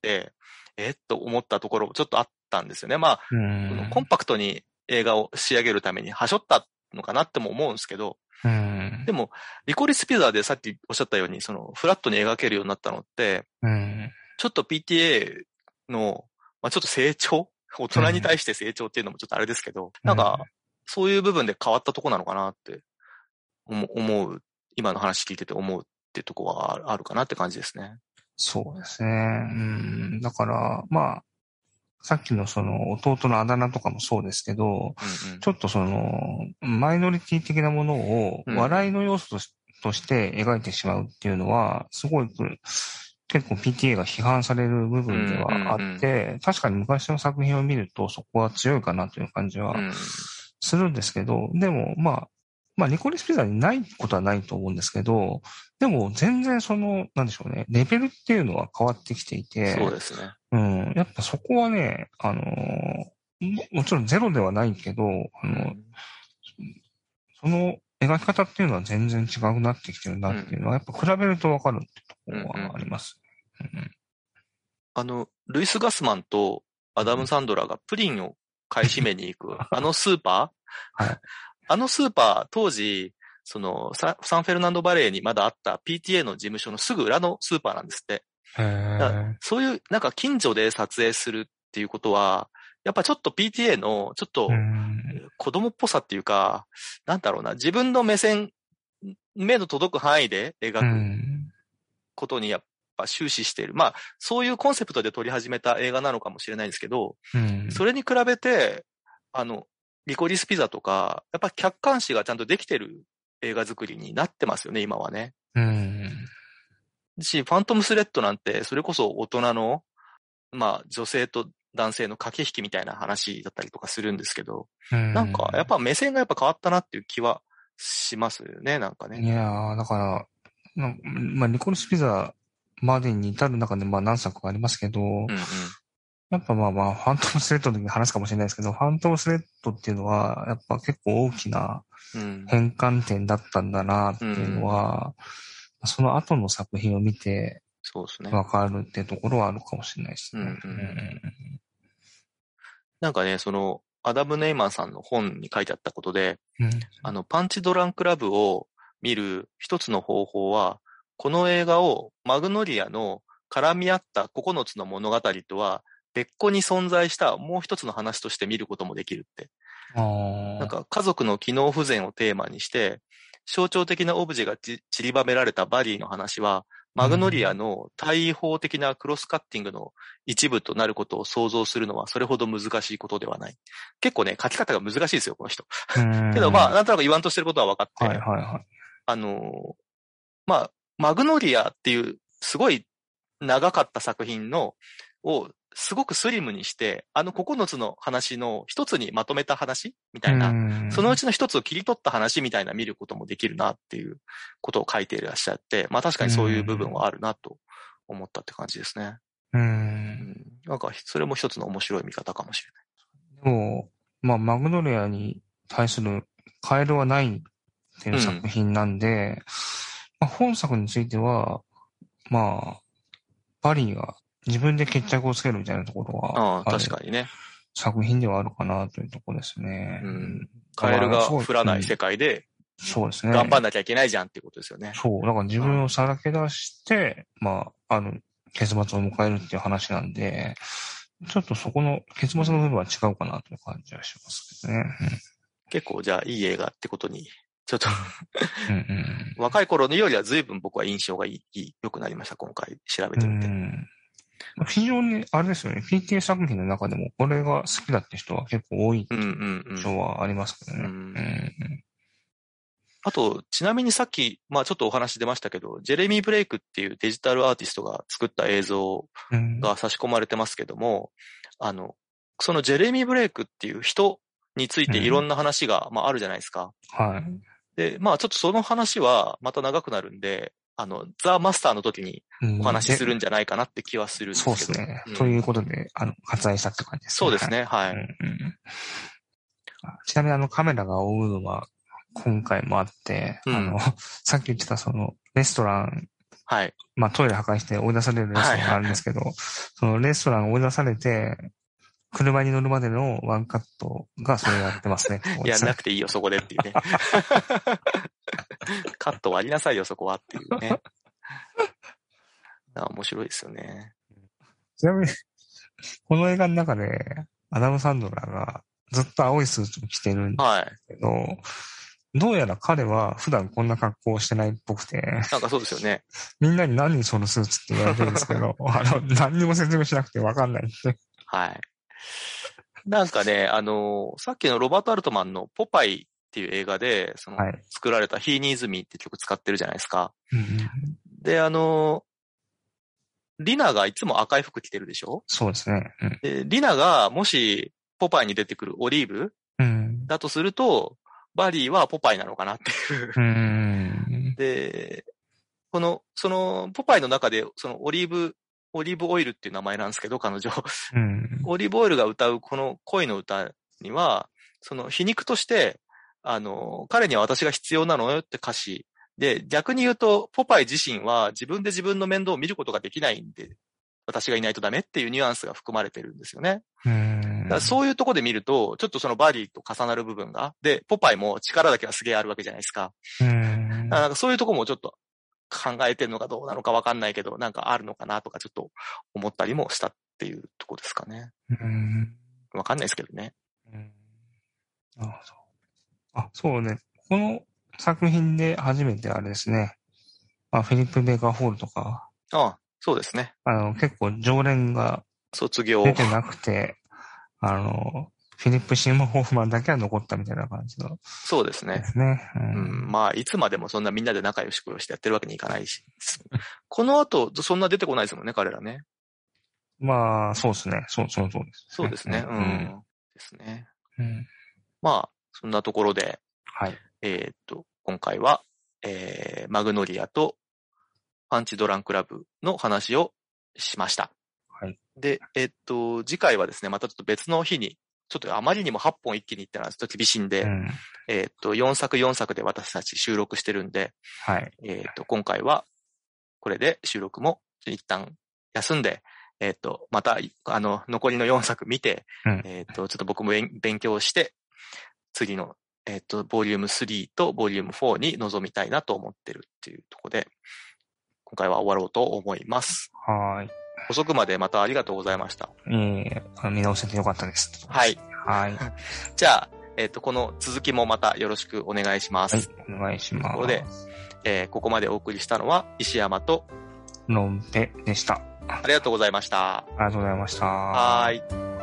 Speaker 1: て、え？っと思ったところちょっとあったんですよね。まあ、
Speaker 2: うん。
Speaker 1: コンパクトに映画を仕上げるためにはしょったのかなっても思うんですけど、
Speaker 2: うん
Speaker 1: で。も、リコリスピザでさっきおっしゃったように、その、フラットに描けるようになったのって、
Speaker 2: うん。
Speaker 1: ちょっと PTA の、まあ、ちょっと成長大人に対して成長っていうのもちょっとあれですけど、なんか、そういう部分で変わったとこなのかなって思思う、今の話聞いてて思うってとこはあるかなって感じですね。
Speaker 2: そうですね。うん。だから、まあ、さっきのその弟のあだ名とかもそうですけど、うんうん、ちょっとその、マイノリティ的なものを笑いの要素とし,、て描いてしまうっていうのは、すごい結構 PTA が批判される部分ではあって、確かに昔の作品を見るとそこは強いかなという感じはするんですけど、でもまあ、まあ、ニコリスピザにないことはないと思うんですけど、でも全然その、なんでしょうね、レベルっていうのは変わってきていて、
Speaker 1: そうですね。
Speaker 2: うん、やっぱそこはね、あのもちろんゼロではないけど、あの、うん、その描き方っていうのは全然違くなってきてるなっていうのは、やっぱ比べるとわかるってところはあります。うんうん、
Speaker 1: あの、ルイス・ガスマンとアダム・サンドラがプリンを買い占めに行く、あのスーパー、はい、あのスーパー、当時、そのサ、サンフェルナンドバレーにまだあった PTA の事務所のすぐ裏のスーパーなんですって。そういう、なんか近所で撮影するっていうことは、やっぱちょっと PTA の、ちょっと子供っぽさっていうか、なんだろうな、自分の目線、目の届く範囲で描くことにやっぱ終始している。まあ、そういうコンセプトで撮り始めた映画なのかもしれないんですけど、それに比べて、あの、リコリスピザとか、やっぱ客観視がちゃんとできてる映画作りになってますよね、今はね。うん。し、ファントムスレッドなんて、それこそ大人の、まあ、女性と男性の駆け引きみたいな話だったりとかするんですけど、ん。なんか、やっぱ目線がやっぱ変わったなっていう気はしますよね、なんかね。
Speaker 2: いやー、だから、まあ、ニコルスピザまでに至る中で、まあ何作かありますけど、うんうん、やっぱまあまあ、ファントムスレッドの時に話すかもしれないですけど、ファントムスレッドっていうのは、やっぱ結構大きな変換点だったんだなっていうのは、うん、その後の作品を見て、
Speaker 1: そうですね。
Speaker 2: わかるっていうところはあるかもしれないですね。うんうんうん、
Speaker 1: なんかね、その、アダム・ネイマンさんの本に書いてあったことで、うん、あの、パンチドランクラブを見る一つの方法は、この映画をマグノリアの絡み合った9つの物語とは別個に存在したもう一つの話として見ることもできるって。なんか家族の機能不全をテーマにして、象徴的なオブジェが散りばめられたバディの話は、マグノリアの対法的なクロスカッティングの一部となることを想像するのはそれほど難しいことではない。結構ね、書き方が難しいですよ、この人。けどまあ、なんとなく言わんとしてることは分かって。はいはいはい。あの、まあ、マグノリアっていうすごい長かった作品の、をすごくスリムにして、あの9つの話の一つにまとめた話？みたいな、そのうちの一つを切り取った話みたいな見ることもできるなっていうことを書いていらっしゃって、まあ確かにそういう部分はあるなと思ったって感じですね。うん。なんか、それも一つの面白い見方かもし
Speaker 2: れない。でも、まあ、マグノリアに対するカエルはないっていう作品なんで、うんまあ、本作については、まあ、バリーが自分で決着をつけるみたいなところは、
Speaker 1: ああ、確かにね。
Speaker 2: 作品ではあるかなというところですね。う
Speaker 1: ん。カエルが降らない世界で、
Speaker 2: そうですね。
Speaker 1: 頑張んなきゃいけないじゃんっていうことですよね。
Speaker 2: そう。だから自分をさらけ出して、まあ、あの、結末を迎えるっていう話なんで、ちょっとそこの結末の部分は違うかなという感じはしますけどね。うん、
Speaker 1: 結構じゃあいい映画ってことにちょっとうん、若い頃のよりは随分僕は印象がいい、良くなりました、今回調べてみて。うん
Speaker 2: 非常に、あれですよね、PTA 作品の中でもこれが好きだって人は結構多い印象はありますけどね。
Speaker 1: あと、ちなみにさっき、まあちょっとお話出ましたけど、ジェレミー・ブレイクっていうデジタルアーティストが作った映像が差し込まれてますけども、うん、あの、そのジェレミー・ブレイクっていう人についていろんな話が、まああるじゃないですか。はい。で、まあちょっとその話はまた長くなるんで、あの、ザ・マスターの時にお話しするんじゃないかなって気はするんですけど。
Speaker 2: そうですね。うん、ということで、あの、割愛したって感じです
Speaker 1: ね。そうですね、はい。うんうん、
Speaker 2: ちなみにあのカメラが追うのは今回もあって、うん、あの、さっき言ってたその、レストラン、はい。まあトイレ破壊して追い出されるレストランがあるんですけど、はいはい、そのレストラン追い出されて、車に乗るまでのワンカットがそれやってますね。
Speaker 1: いや、なくていいよ、そこでっていうね。カット割りなさいよ、そこはっていうね。面白いですよね。
Speaker 2: ちなみに、この映画の中で、アダム・サンドラーがずっと青いスーツを着てるんです
Speaker 1: はい。
Speaker 2: けど、どうやら彼は普段こんな格好をしてないっぽくて、
Speaker 1: なんかそうですよね。
Speaker 2: みんなに何そのスーツって言われてるんですけど、あの、何にも説明しなくてわかんないって。
Speaker 1: はい。なんかね、あのーさっきのロバート・アルトマンのポパイっていう映画で、その、
Speaker 2: はい。
Speaker 1: 作られた He Needs Me って曲使ってるじゃないですか。で、あのーリナがいつも赤い服着てるでしょ？
Speaker 2: そうですね。うん
Speaker 1: で、リナがもしポパイに出てくるオリーブ
Speaker 2: うん。
Speaker 1: だとすると、バリーはポパイなのかなっていう。
Speaker 2: うん。
Speaker 1: で、この、その、ポパイの中で、そのオリーブ、オリーブオイルっていう名前なんですけど、彼女。
Speaker 2: うん。
Speaker 1: オリーブオイルが歌うこの恋の歌には、その皮肉として、あの、彼には私が必要なのよって歌詞。で、逆に言うと、ポパイ自身は自分で自分の面倒を見ることができないんで、私がいないとダメっていうニュアンスが含まれてるんですよね。
Speaker 2: う
Speaker 1: そういうとこで見ると、ちょっとそのバディと重なる部分が、で、ポパイも力だけはすげえあるわけじゃないですか。
Speaker 2: う
Speaker 1: そういうとこもちょっと考えてるのかどうなのかわかんないけど、なんかあるのかなとかちょっと思ったりもしたっていうとこですかね。
Speaker 2: うん。
Speaker 1: わかんないですけどね。
Speaker 2: うんなるほど。あ、そうね。この作品で初めてあれですね。まあ、フィリップ・ベーカーホールとか、
Speaker 1: ああ、そうですね。
Speaker 2: あの、結構常連が
Speaker 1: 卒業。
Speaker 2: 出てなくて、あの、フィリップ・シーモン・ホフマンだけは残ったみたいな感じの
Speaker 1: そうですね
Speaker 2: で。すね。う
Speaker 1: うん、まあ、いつまでもそんなみんなで仲良しくしてやってるわけにいかないし。この後、そんな出てこないですもんね、彼らね。
Speaker 2: まあ、そうですね。そう、そう、そうです。
Speaker 1: そうですね。うん。
Speaker 2: うん。
Speaker 1: ですね。
Speaker 2: うん
Speaker 1: まあ、そんなところで、
Speaker 2: はい。
Speaker 1: えーっと、今回は、えー、マグノリアとパンチドランクラブの話をしました。
Speaker 2: はい。
Speaker 1: で、えーっと、次回はですね、またちょっと別の日に、ちょっとあまりにも8本一気にいったらちょっと厳しいんで、
Speaker 2: うん。
Speaker 1: えーっと、4作4作で私たち収録してるんで、
Speaker 2: はい。
Speaker 1: えーっと、今回は、これで収録も一旦休んで、えーっと、また、あの、残りの4作見て、
Speaker 2: うん
Speaker 1: えーっと、ちょっと僕も勉勉強して、次の、えーっと、ボリューム3とボリューム4に臨みたいなと思ってるっていうところで、今回は終わろうと思います。
Speaker 2: はーい。
Speaker 1: 遅くまでまたありがとうございました。
Speaker 2: ええあの見直せてよかったです。
Speaker 1: はい。
Speaker 2: はい。
Speaker 1: じゃあ、えーっと、この続きもまたよろしくお願いします。
Speaker 2: はい。お願いします。
Speaker 1: ところでえーここまでお送りしたのは石山と、
Speaker 2: のんぺでした。
Speaker 1: ありがとうございました。
Speaker 2: ありがとうございました。
Speaker 1: はーい。